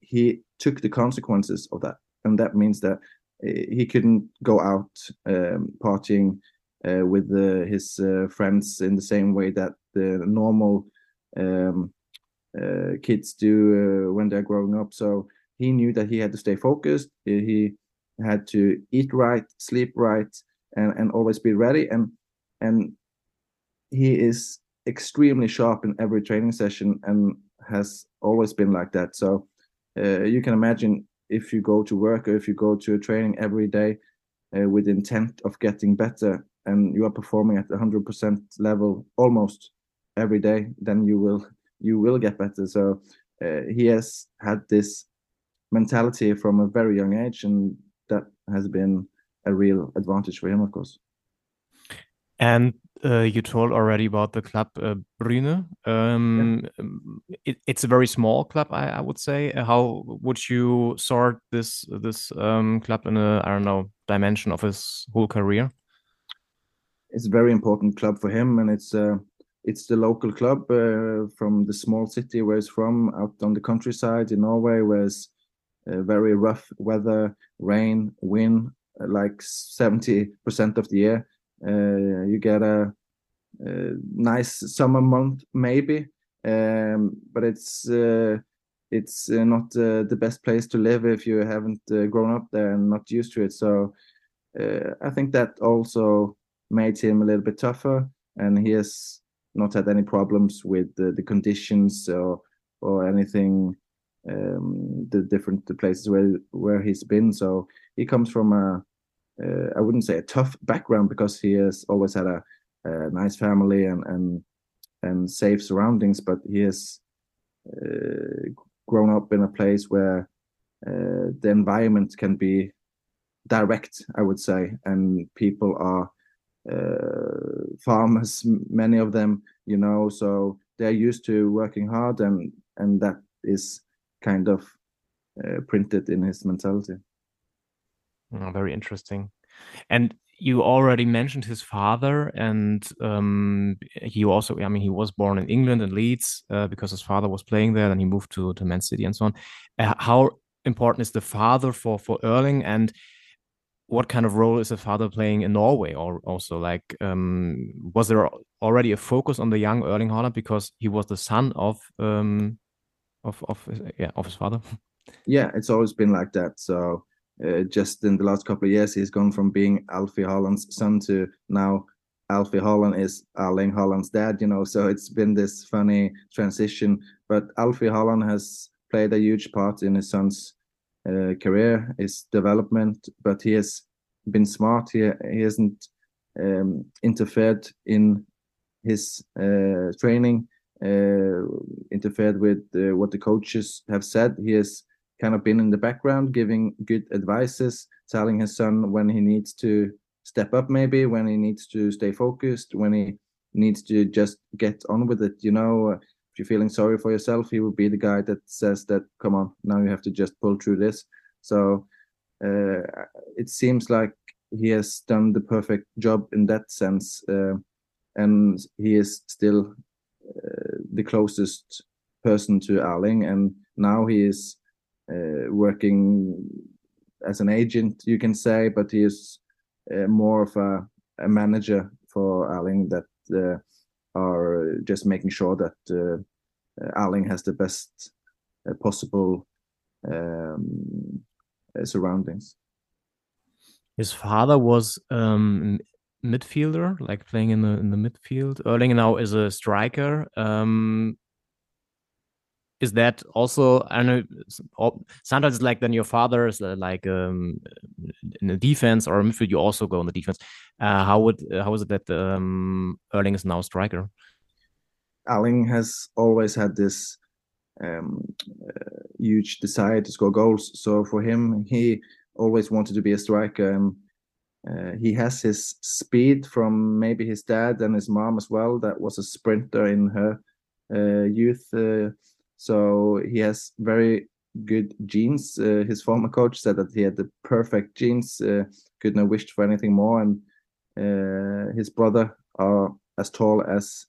he took the consequences of that and that means that eh, he couldn't go out um, partying uh, with uh, his uh, friends in the same way that the normal um, uh, kids do when they're growing up. So he knew that he had to stay focused. He had to eat right, sleep right, and, and always be ready. And and he is extremely sharp in every training session and has always been like that. So uh, you can imagine if you go to work or if you go to a training every day uh, with intent of getting better and you are performing at 100% level almost every day then you will you will get better so uh, he has had this mentality from a very young age and that has been a real advantage for him of course and uh, you told already about the club uh, Bryne. Um, yeah. it, it's a very small club, I, I, would say. How would you sort this this um, club in a I don't know dimension of his whole career? It's a very important club for him, and it's uh, it's the local club uh, from the small city where he's from, out on the countryside in Norway, where it's uh, very rough weather, rain, wind, uh, like seventy percent of the year uh, you get a, a, nice summer month maybe, um, but it's uh, it's not the best place to live if you haven't grown up there and not used to it. So I think that also made him a little bit tougher, and he has not had any problems with the, the conditions or or anything um, the different the places where where he's been. So he comes from a uh, I wouldn't say a tough background because he has always had a, a nice family and and and safe surroundings, but he has uh, grown up in a place where uh, the environment can be direct, I would say, and people are farmers, many of them, you know, so they're used to working hard, and and that is kind of uh, printed in his mentality. Oh, very interesting. And you already mentioned his father, and um, he also, I mean, he was born in England in Leeds uh, because his father was playing there, and he moved to, to Man City and so on. Uh, how important is the father for, for Erling, and what kind of role is the father playing in Norway? Or also, like, um, was there already a focus on the young Erling Haaland because he was the son of um, of of yeah of his father? Yeah, it's always been like that. So uh, just in the last couple of years, he's gone from being Alfie Haaland's son to now Alfie Haaland is Erling Haaland's dad, you know. So it's been this funny transition. But Alfie Haaland has played a huge part in his son's uh, career, his development. But he has been smart. He he hasn't um, interfered in his uh, training, uh, interfered with uh, what the coaches have said. He has kind of been in the background, giving good advices, telling his son when he needs to step up, maybe when he needs to stay focused, when he needs to just get on with it. You know, if you're feeling sorry for yourself, he will be the guy that says that, come on, now you have to just pull through this. So uh, it seems like he has done the perfect job in that sense. Uh, and he is still uh, the closest person to Erling. And now he is uh, working as an agent, you can say, but he is uh, more of a, a, manager for Erling that uh, are just making sure that uh, Erling has the best possible um, surroundings. His father was um, midfielder, like playing in the in the midfield. Erling now is a striker. Um, is that also I know sometimes it's like then your father is uh, like um, in the defense or midfield you also go in the defense. Uh, how would uh, how is it that um, Erling is now striker? Erling has always had this um, uh, huge desire to score goals. So for him, he always wanted to be a striker, and uh, he has his speed from maybe his dad and his mom as well. That was a sprinter in her uh, youth so he has very good genes. Uh, his former coach said that he had the perfect genes, uh, couldn't have wished for anything more. And uh, his brother are as tall as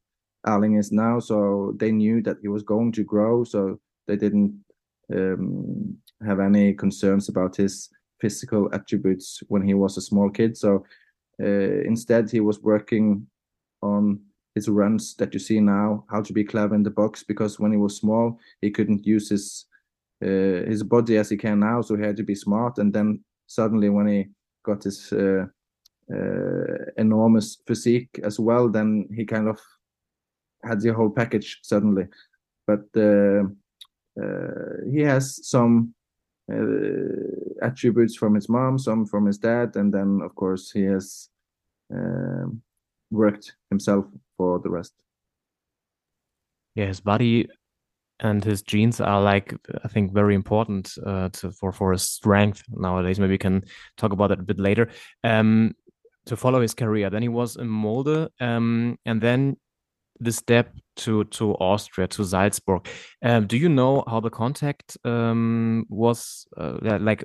Erling is now, so they knew that he was going to grow. So they didn't um, have any concerns about his physical attributes when he was a small kid. So uh, instead, he was working on his runs that you see now, how to be clever in the box. Because when he was small, he couldn't use his uh, his body as he can now, so he had to be smart. And then suddenly, when he got his uh, uh, enormous physique as well, then he kind of had the whole package suddenly. But uh, uh, he has some uh, attributes from his mom, some from his dad, and then of course he has worked himself for the rest. Yeah, his body and his genes are like I think very important uh, to, for for his strength nowadays. Maybe we can talk about that a bit later. Um, to follow his career, then he was in Molde, um, and then the step to to Austria to Salzburg. Um, do you know how the contact um, was uh, like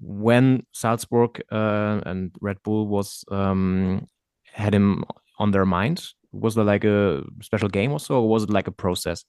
when Salzburg uh, and Red Bull was um, had him on their mind? Was there like a special game or so, or was it like a process?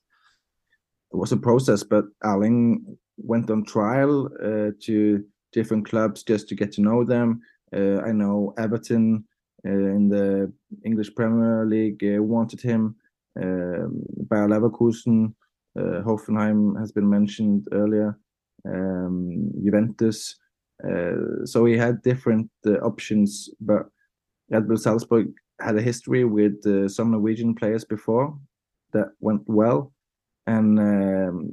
It was a process, but Erling went on trial uh, to different clubs just to get to know them. Uh, I know Everton uh, in the English Premier League uh, wanted him. Um, Bayer Leverkusen, uh, Hoffenheim has been mentioned earlier. Um, Juventus. Uh, so he had different options, but Red Bull Salzburg had a history with uh, some Norwegian players before that went well, and um,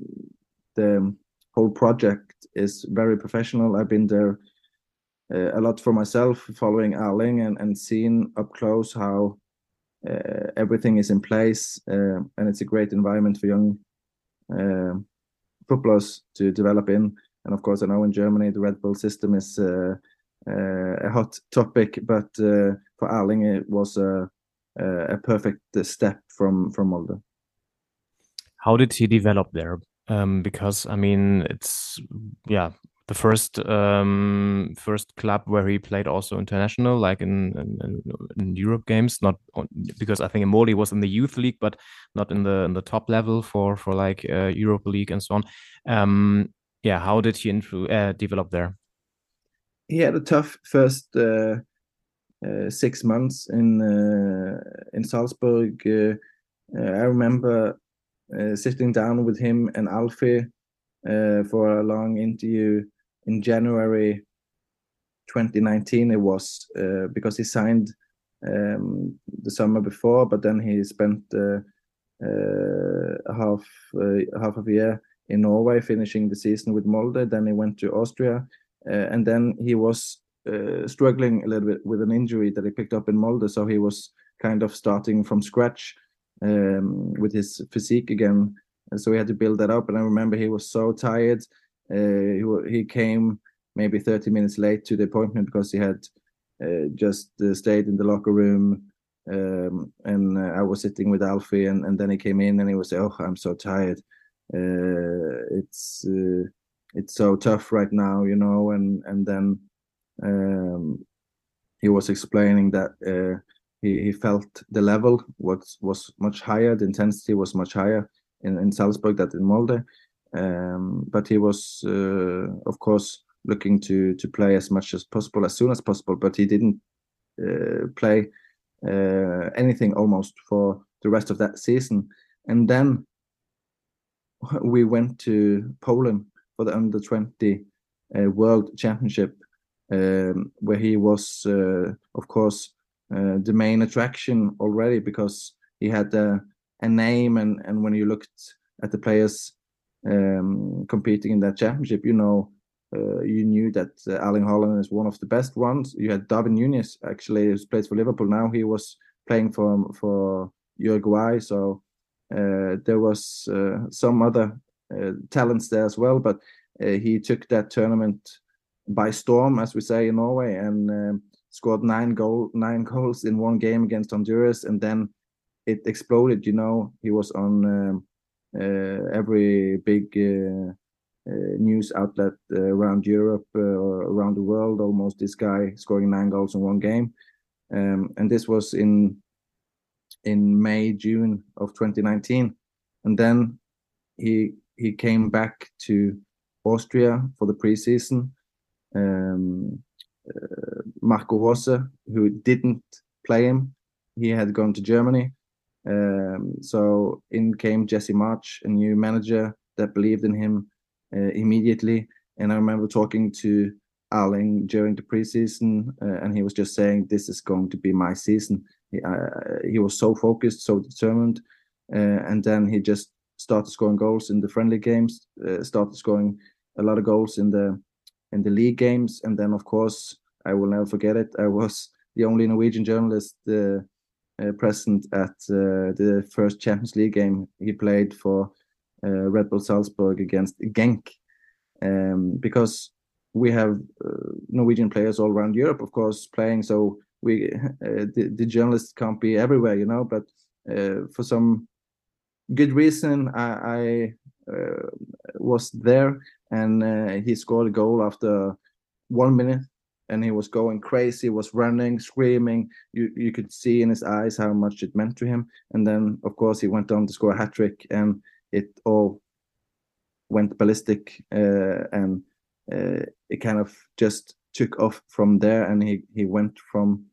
the whole project is very professional. I've been there uh, a lot for myself, following Erling and and seeing up close how uh, everything is in place, uh, and it's a great environment for young uh, footballers to develop in. And of course, I know in Germany the Red Bull system is uh, a hot topic, but uh, for Erling it was a, a perfect step from from Molde. How did he develop there? Um, because I mean, it's yeah, the first um, first club where he played also international, like in, in, in Europe games. Not because I think Molde was in the youth league, but not in the in the top level for for like uh, Europa League and so on. Um, yeah, how did he uh, develop there? He had a tough first uh, uh, six months in uh, in Salzburg. Uh, I remember sitting down with him and Alfie for a long interview in January 2019. It was because he signed um, the summer before, but then he spent half half of a year in Norway, finishing the season with Molde. Then he went to Austria, uh, and then he was uh, struggling a little bit with an injury that he picked up in Molde. So he was kind of starting from scratch um, with his physique again. And so he had to build that up. And I remember he was so tired. Uh, he, he came maybe 30 minutes late to the appointment because he had uh, just uh, stayed in the locker room. Um, and uh, I was sitting with Alfie, and, and then he came in and he was, Oh, I'm so tired. Uh, it's uh, it's so tough right now, you know. And and then um, he was explaining that uh, he, he felt the level was was much higher, the intensity was much higher in, in Salzburg than in Molde. Um, but he was, uh, of course, looking to to play as much as possible as soon as possible. But he didn't uh, play uh, anything almost for the rest of that season. And then we went to Poland for the under 20 uh, World Championship, um, where he was, uh, of course, uh, the main attraction already because he had a name. And, and when you looked at the players um, competing in that championship, you know, uh, you knew that uh, Haaland is one of the best ones. You had Darwin Nunez actually, who plays for Liverpool now. He was playing for for Uruguay, so uh, there was uh, some other talents there as well, but he took that tournament by storm, as we say in Norway, and um, scored nine goal nine goals in one game against Honduras, and then it exploded. You know, he was on um, every big. Uh, news outlet uh, around Europe uh, or around the world. Almost this guy scoring nine goals in one game, um, and this was in in May, June of 2019. And then he he came back to Austria for the preseason. Um, uh, Marco Rose, who didn't play him, he had gone to Germany. Um, so in came Jesse March, a new manager that believed in him uh, immediately. And I remember talking to Erling during the preseason, uh, and he was just saying, "This is going to be my season." He, uh, he was so focused, so determined, uh, and then he just started scoring goals in the friendly games, uh, started scoring a lot of goals in the in the league games, and then of course I will never forget it. I was the only Norwegian journalist uh, uh, present at uh, the first Champions League game he played for Red Bull Salzburg against Genk, um, because we have Norwegian players all around Europe, of course, playing. So we uh, the, the journalists can't be everywhere you know but uh, for some good reason i, I uh, was there and uh, he scored a goal after one minute and he was going crazy he was running screaming. You you could see in his eyes how much it meant to him. And then of course he went on to score a hat trick and it all went ballistic uh, and uh, it kind of just took off from there and he he went from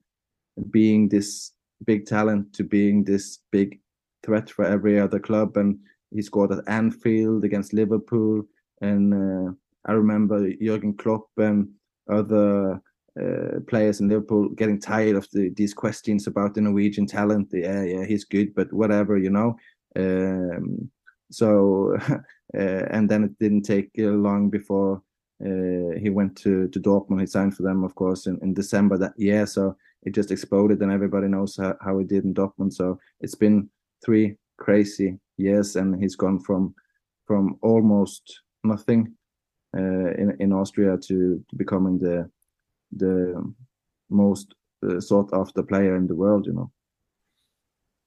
being this big talent to being this big threat for every other club. And he scored at Anfield against Liverpool. And uh, I remember Jurgen Klopp and other uh, players in Liverpool getting tired of the, these questions about the Norwegian talent. Yeah, yeah, he's good, but whatever, you know. Um, so, uh, and then it didn't take long before uh, he went to to Dortmund. He signed for them, of course, in, in December that year. So it just exploded, and everybody knows how, how he did in Dortmund. So it's been three crazy years, and he's gone from from almost nothing uh, in in Austria to, to becoming the the most uh, sought after player in the world. You know.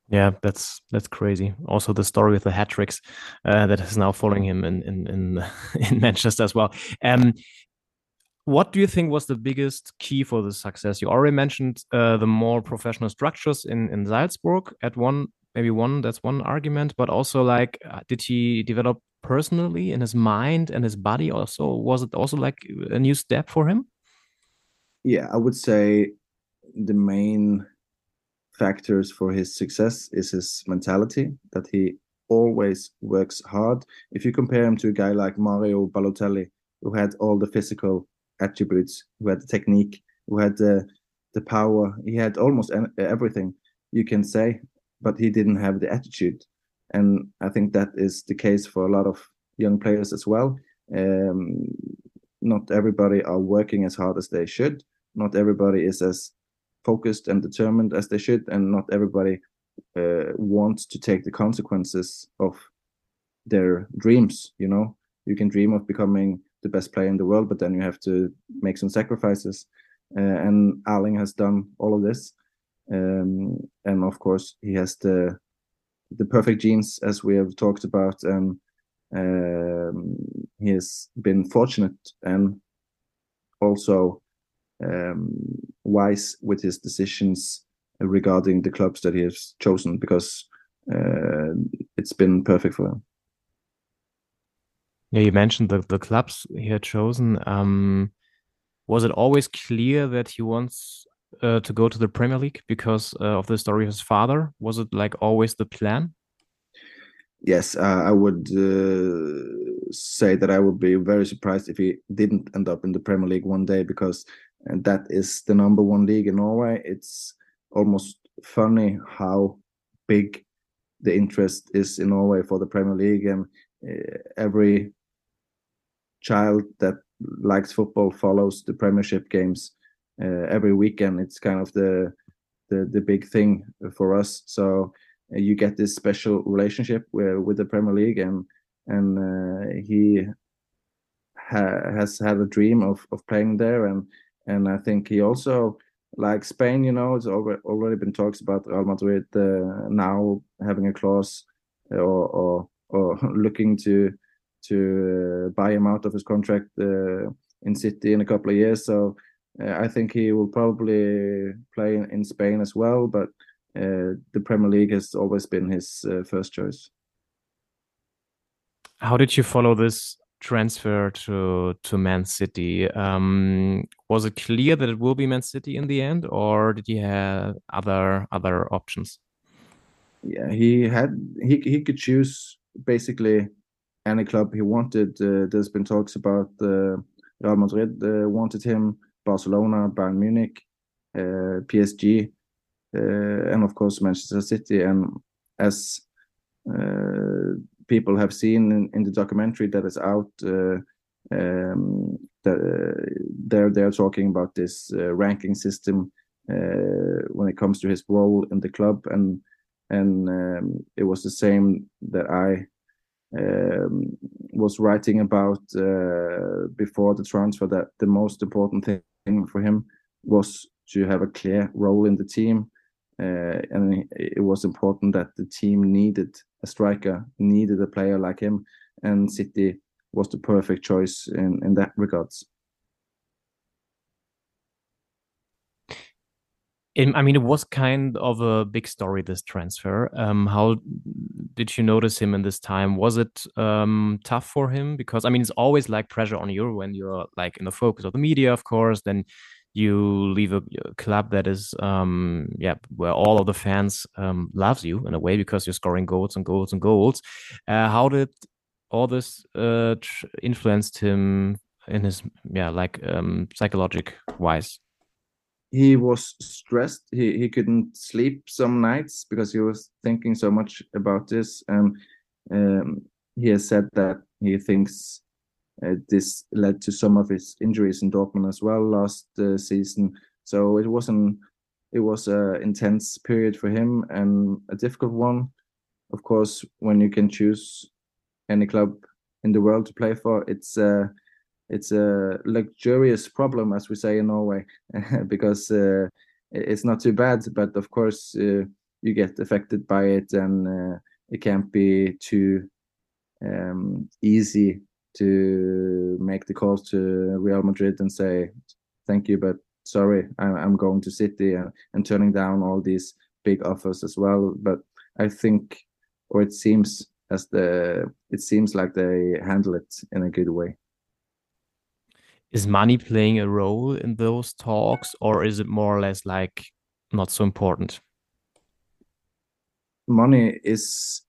Yeah, that's that's crazy. Also, the story with the hat tricks uh, that is now following him in in in, in Manchester as well. Um, what do you think was the biggest key for the success? You already mentioned uh, the more professional structures in in Salzburg at one maybe one that's one argument, but also like uh, did he develop personally in his mind and his body? Also, was it also like a new step for him? Yeah, I would say the main factors for his success is his mentality that he always works hard. If you compare him to a guy like Mario Balotelli, who had all the physical attributes, who had the technique, who had the the power, he had almost everything you can say, but he didn't have the attitude. And I think that is the case for a lot of young players as well. Um, not everybody are working as hard as they should. Not everybody is as focused and determined as they should, and not everybody uh, wants to take the consequences of their dreams. You know, you can dream of becoming the best player in the world, but then you have to make some sacrifices. Uh, and Erling has done all of this, um, and of course he has the the perfect genes as we have talked about, and um, he has been fortunate and also um, wise with his decisions regarding the clubs that he has chosen because uh, it's been perfect for him. Yeah, you mentioned the, the clubs he had chosen. Um, was it always clear that he wants uh, to go to the Premier League because uh, of the story of his father? Was it like always the plan? Yes, uh, I would uh, say that I would be very surprised if he didn't end up in the Premier League one day because that is the number one league in Norway. It's almost funny how big the interest is in Norway for the Premier League, and uh, every child that likes football follows the Premiership games uh, every weekend. It's kind of the the, the big thing for us. So uh, you get this special relationship with, with the Premier League, and and uh, he ha has had a dream of of playing there, and and I think he also like Spain. You know, it's already been talks about Real Madrid uh, now having a clause or or, or looking to to uh, buy him out of his contract uh, in City in a couple of years. So uh, I think he will probably play in, in Spain as well, but uh, the Premier League has always been his uh, first choice. How did you follow this transfer to to Man City. Um, was it clear that it will be Man City in the end, or did he have other other options? Yeah, he had he he could choose basically any club he wanted. Uh, there's been talks about uh, Real Madrid uh, wanted him, Barcelona, Bayern Munich, uh, PSG, uh, and of course Manchester City. And as uh, people have seen in, in the documentary that is out um, they're they're talking about this ranking system when it comes to his role in the club and and um, it was the same that I um, was writing about uh, before the transfer that the most important thing for him was to have a clear role in the team uh, and it was important that the team needed a striker, needed a player like him, and City was the perfect choice in, in that regards. I mean, it was kind of a big story, this transfer. Um, how did you notice him in this time? Was it um, tough for him? Because, I mean, it's always like pressure on you when you're like in the focus of the media, of course. Then you leave a, club that is um yeah where all of the fans um loves you in a way because you're scoring goals and goals and goals uh, how did all this uh influenced him in his yeah like um psychologic wise he was stressed. He he couldn't sleep some nights because he was thinking so much about this, and um, he has said that he thinks uh, this led to some of his injuries in Dortmund as well last uh, season. So it wasn't. It was an intense period for him and a difficult one. Of course, when you can choose any club in the world to play for, it's uh, it's a luxurious problem, as we say in Norway, because uh, it's not too bad. But of course, uh, you get affected by it, and uh, it can't be too um, easy to make the call to Real Madrid and say thank you, but sorry, I'm, going to City and, and turning down all these big offers as well. But I think, or it seems as the it seems like they handle it in a good way is money playing a role in those talks or is it more or less like not so important? Money is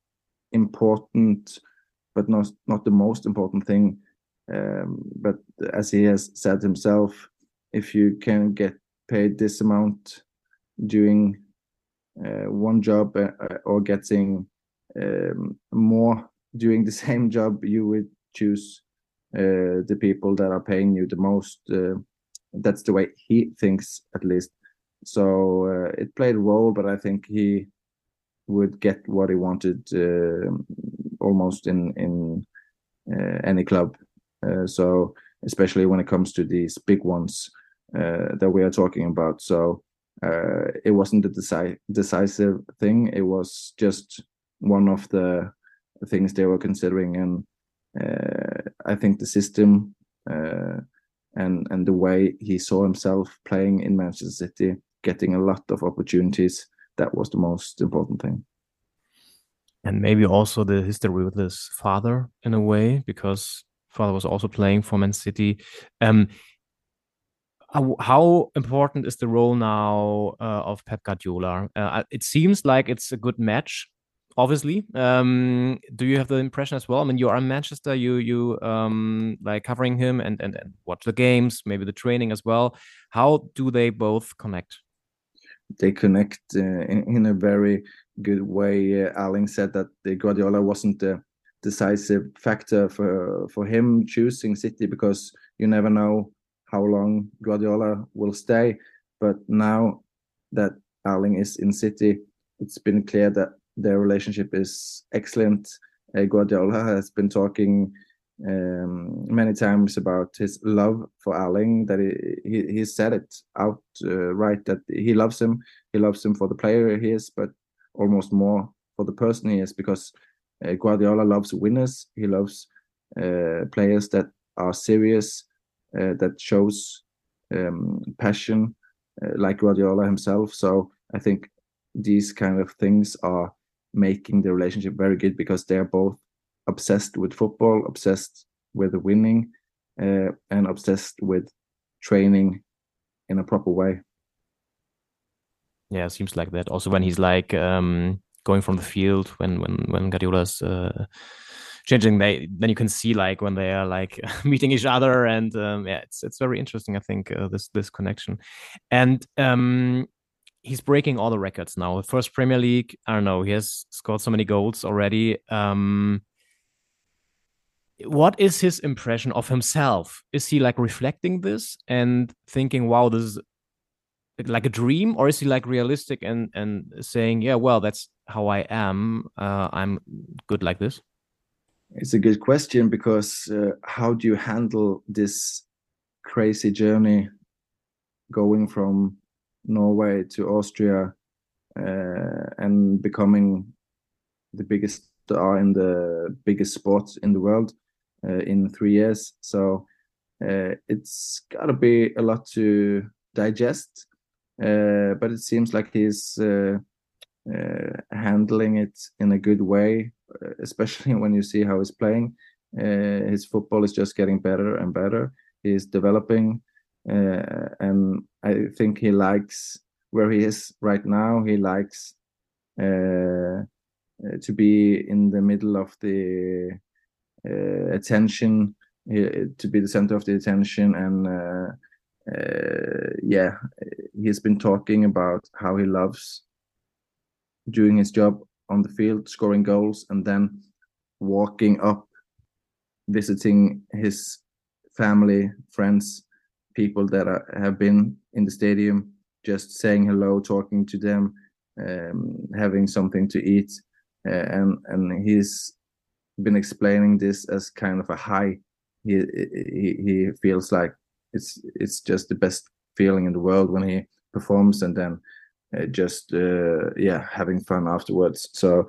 important but not not the most important thing. Um, but as he has said himself if you can get paid this amount doing uh, one job uh, or getting um, more doing the same job you would choose uh, the people that are paying you the most. Uh, that's the way he thinks, at least. So uh, it played a role, but I think he would get what he wanted almost in in any club. so especially when it comes to these big ones that we are talking about. So uh, it wasn't a deci- decisive thing. It was just one of the things they were considering, and uh, I think the system uh, and and the way he saw himself playing in Manchester City, getting a lot of opportunities, that was the most important thing. And maybe also the history with his father in a way, because father was also playing for Man City. Um, how important is the role now uh, of Pep Guardiola? Uh, it seems like it's a good match obviously. Um, do you have the impression as well? I mean, you are in Manchester, you you um, like covering him and, and and watch the games, maybe the training as well. How do they both connect? They connect uh, in, in, a very good way. Uh, Erling said that the Guardiola wasn't the decisive factor for for him choosing City because you never know how long Guardiola will stay. But now that Erling is in City, it's been clear that their relationship is excellent. Uh, Guardiola has been talking um, many times about his love for Erling. That he, he, he said it out uh, right that he loves him. He loves him for the player he is, but almost more for the person he is because uh, Guardiola loves winners. He loves uh, players that are serious, uh, that shows um, passion, uh, like Guardiola himself. So I think these kind of things are making the relationship very good because they're both obsessed with football, obsessed with the winning, uh, and obsessed with training in a proper way. Yeah, it seems like that. Also, when he's like um, going from the field, when when when Guardiola's uh, changing, they then you can see like when they are like meeting each other, and um, yeah, it's it's very interesting. I think uh, this this connection, and um, he's breaking all the records now. The first Premier League, I don't know, he has scored so many goals already. Um, what is his impression of himself? Is he like reflecting this and thinking, "Wow, this is like a dream," or is he like realistic and and saying, "Yeah, well, that's how I am. Uh, I'm good like this." It's a good question because uh, how do you handle this crazy journey going from Norway to Austria uh, and becoming the biggest star in the biggest sport in the world uh, in three years. So uh, it's got to be a lot to digest, uh, but it seems like he's uh, uh, handling it in a good way, especially when you see how he's playing. his football is just getting better and better. He's developing uh, and I think he likes where he is right now. He likes uh, uh to be in the middle of the uh, attention, to be the center of the attention, and uh, yeah, he's been talking about how he loves doing his job on the field, scoring goals, and then walking up, visiting his family, friends, people that are, have been in the stadium, just saying hello, talking to them, um, having something to eat, uh, and and he's been explaining this as kind of a high. He he, he feels like it's it's just the best feeling in the world when he performs and then uh, just uh, yeah having fun afterwards so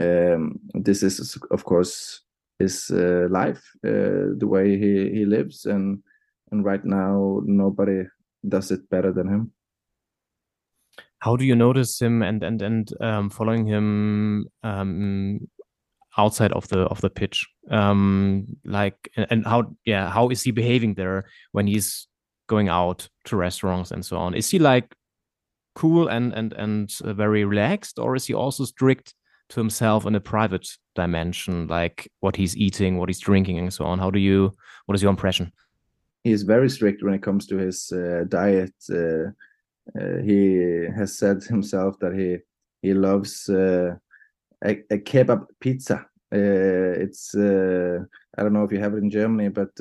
um, this is of course his uh, life uh, the way he he lives and and right now nobody does it better than him. How do you notice him and and and um, following him um, outside of the of the pitch? Um like and how yeah how is he behaving there when he's going out to restaurants and so on? Is he like cool and and and uh, very relaxed or is he also strict to himself in a private dimension like what he's eating what he's drinking and so on? How do you what is your impression he's very strict when it comes to his uh, diet uh, uh he has said himself that he he loves uh, a, a kebab pizza. Uh, it's uh, I don't know if you have it in Germany, but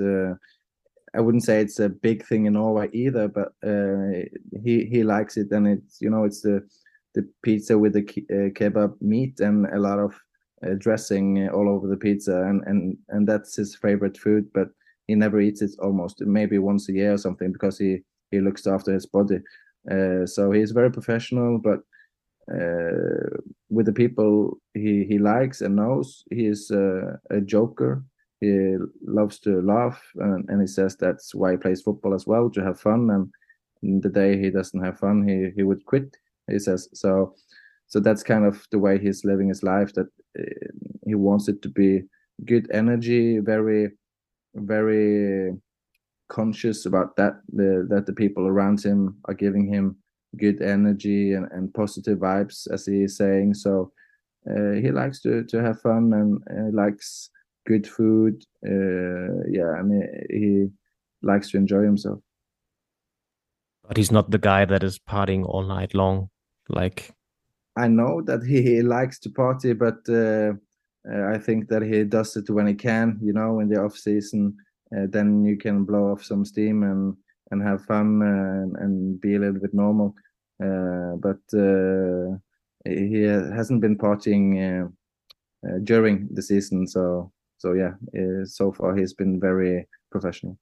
I wouldn't say it's a big thing in Norway either. But he he likes it, and it's you know it's the the pizza with the ke kebab meat and a lot of dressing all over the pizza, and and and that's his favorite food. But he never eats it almost maybe once a year or something because he he looks after his body. so he's very professional, but uh, with the people he he likes and knows. He is uh, a joker. He loves to laugh, and, and he says that's why he plays football as well to have fun. And the day he doesn't have fun, he he would quit. He says so. So that's kind of the way he's living his life. That uh, he wants it to be good energy, very, very conscious about that. The, that the people around him are giving him good energy and, and positive vibes, as he is saying. So uh, he likes to to have fun and uh, likes good food. Uh, yeah, and he, he likes to enjoy himself. But he's not the guy that is partying all night long, like. I know that he, he likes to party, but uh, uh, I think that he does it when he can. You know, in the off season, uh, then you can blow off some steam and and have fun and, and be a little bit normal. Uh, but uh, he hasn't been partying uh, during the season, so so yeah, so far he's been very professional.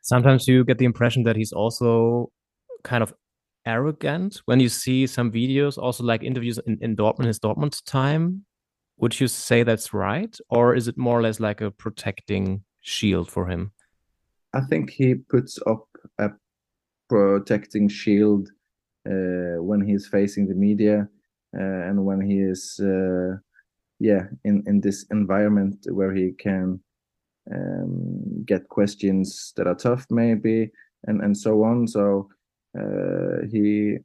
Sometimes you get the impression that he's also kind of arrogant when you see some videos, also like interviews in, in Dortmund, his Dortmund time. Would you say that's right, or is it more or less like a protecting shield for him? I think he puts up a protecting shield uh, when he's facing the media uh, and when he is uh, yeah in in this environment where he can um, get questions that are tough maybe and and so on. So he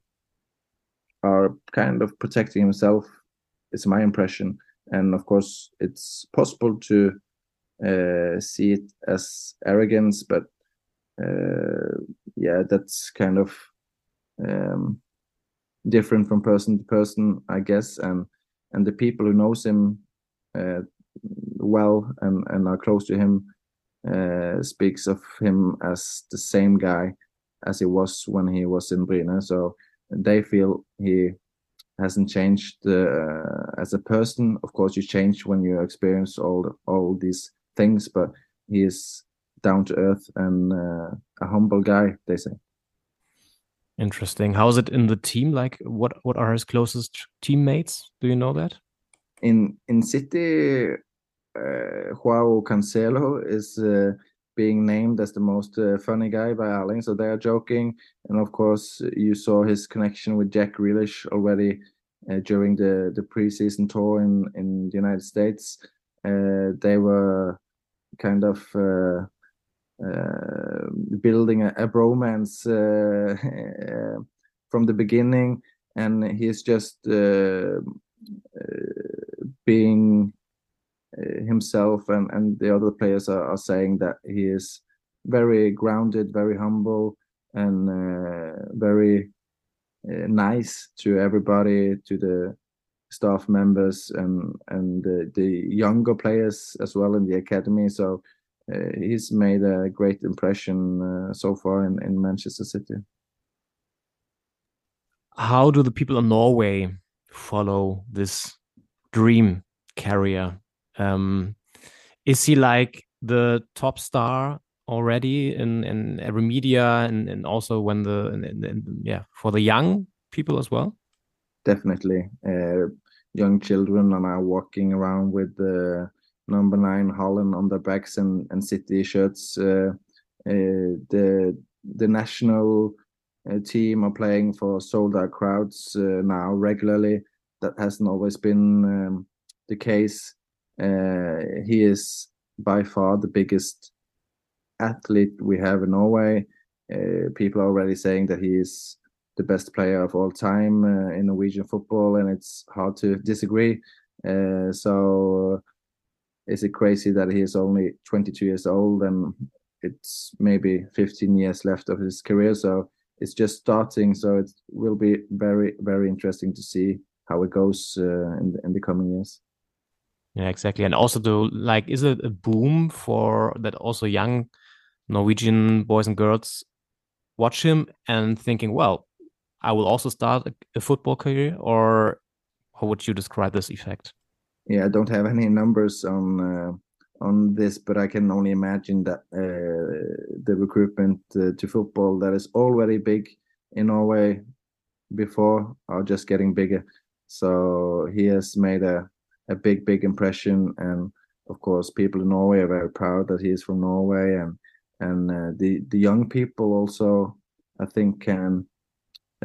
are kind of protecting himself it's my impression and of course it's possible to uh, see it as arrogance but uh, yeah that's kind of um, different from person to person, I guess, and and the people who knows him uh, well and and are close to him uh, speaks of him as the same guy as he was when he was in Bryne. So they feel he hasn't changed uh, as a person. Of course, you change when you experience all all these things, but he is down to earth and uh, a humble guy. They say. Interesting. How is it in the team? Like, what what are his closest teammates? Do you know that? In in City, uh, Joao Cancelo is uh, being named as the most uh, funny guy by Erling, so they are joking. And of course, you saw his connection with Jack Grealish already uh, during the the preseason tour in in the United States. Uh, they were kind of uh, uh, building a, a bromance from the beginning, and he's just being himself, and and the other players are, are saying that he is very grounded, very humble, and uh, very uh, nice to everybody, to the staff members and and the, the younger players as well in the academy. So uh, he's made a great impression uh, so far in, in Manchester City. How do the people in Norway follow this dream carrier? Um, is he like the top star already in, in every media and, and also when the in, in, yeah for the young people as well? Definitely, uh, young children are now walking around with the number nine Holland on their backs and, and City shirts. Uh, uh, the the national uh, team are playing for sold out crowds uh, now regularly. That hasn't always been um, the case. Uh, he is by far the biggest athlete we have in Norway. Uh, people are already saying that he is the best player of all time uh, in Norwegian football, and it's hard to disagree. Uh, so, is it crazy that he is only 22 years old and it's maybe 15 years left of his career? So, it's just starting. So, it will be very, very interesting to see how it goes uh, in, the, in the coming years. Yeah, exactly. And also, the like, is it a boom for that? Also, young Norwegian boys and girls watch him and thinking, well, I will also start a, a football career, or how would you describe this effect? Yeah, I don't have any numbers on uh, on this, but I can only imagine that uh, the recruitment uh, to football that is already big in Norway before are just getting bigger. So he has made a a big, big impression, and of course, people in Norway are very proud that he is from Norway, and and uh, the the young people also, I think, can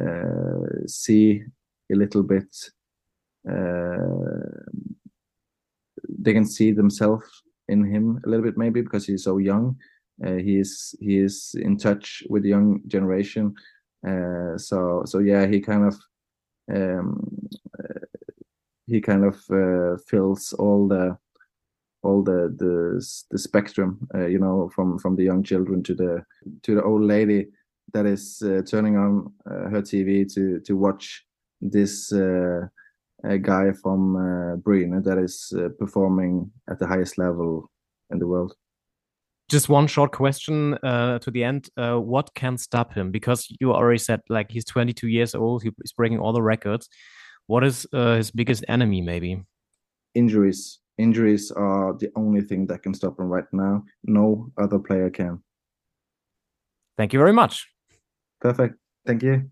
uh, see a little bit. Uh, they can see themselves in him a little bit, maybe because he's so young. Uh, he is he is in touch with the young generation. Uh, so so yeah, he kind of um, he kind of uh, fills all the all the the the spectrum, uh, you know, from from the young children to the to the old lady that is uh, turning on uh, her TV to to watch this uh, guy from uh, Breen that is uh, performing at the highest level in the world. Just one short question uh, to the end: What can stop him? Because you already said like he's 22 years old, he's breaking all the records. What is uh, his biggest enemy? Maybe injuries. Injuries are the only thing that can stop him right now. No other player can. Thank you very much. Perfect. Thank you.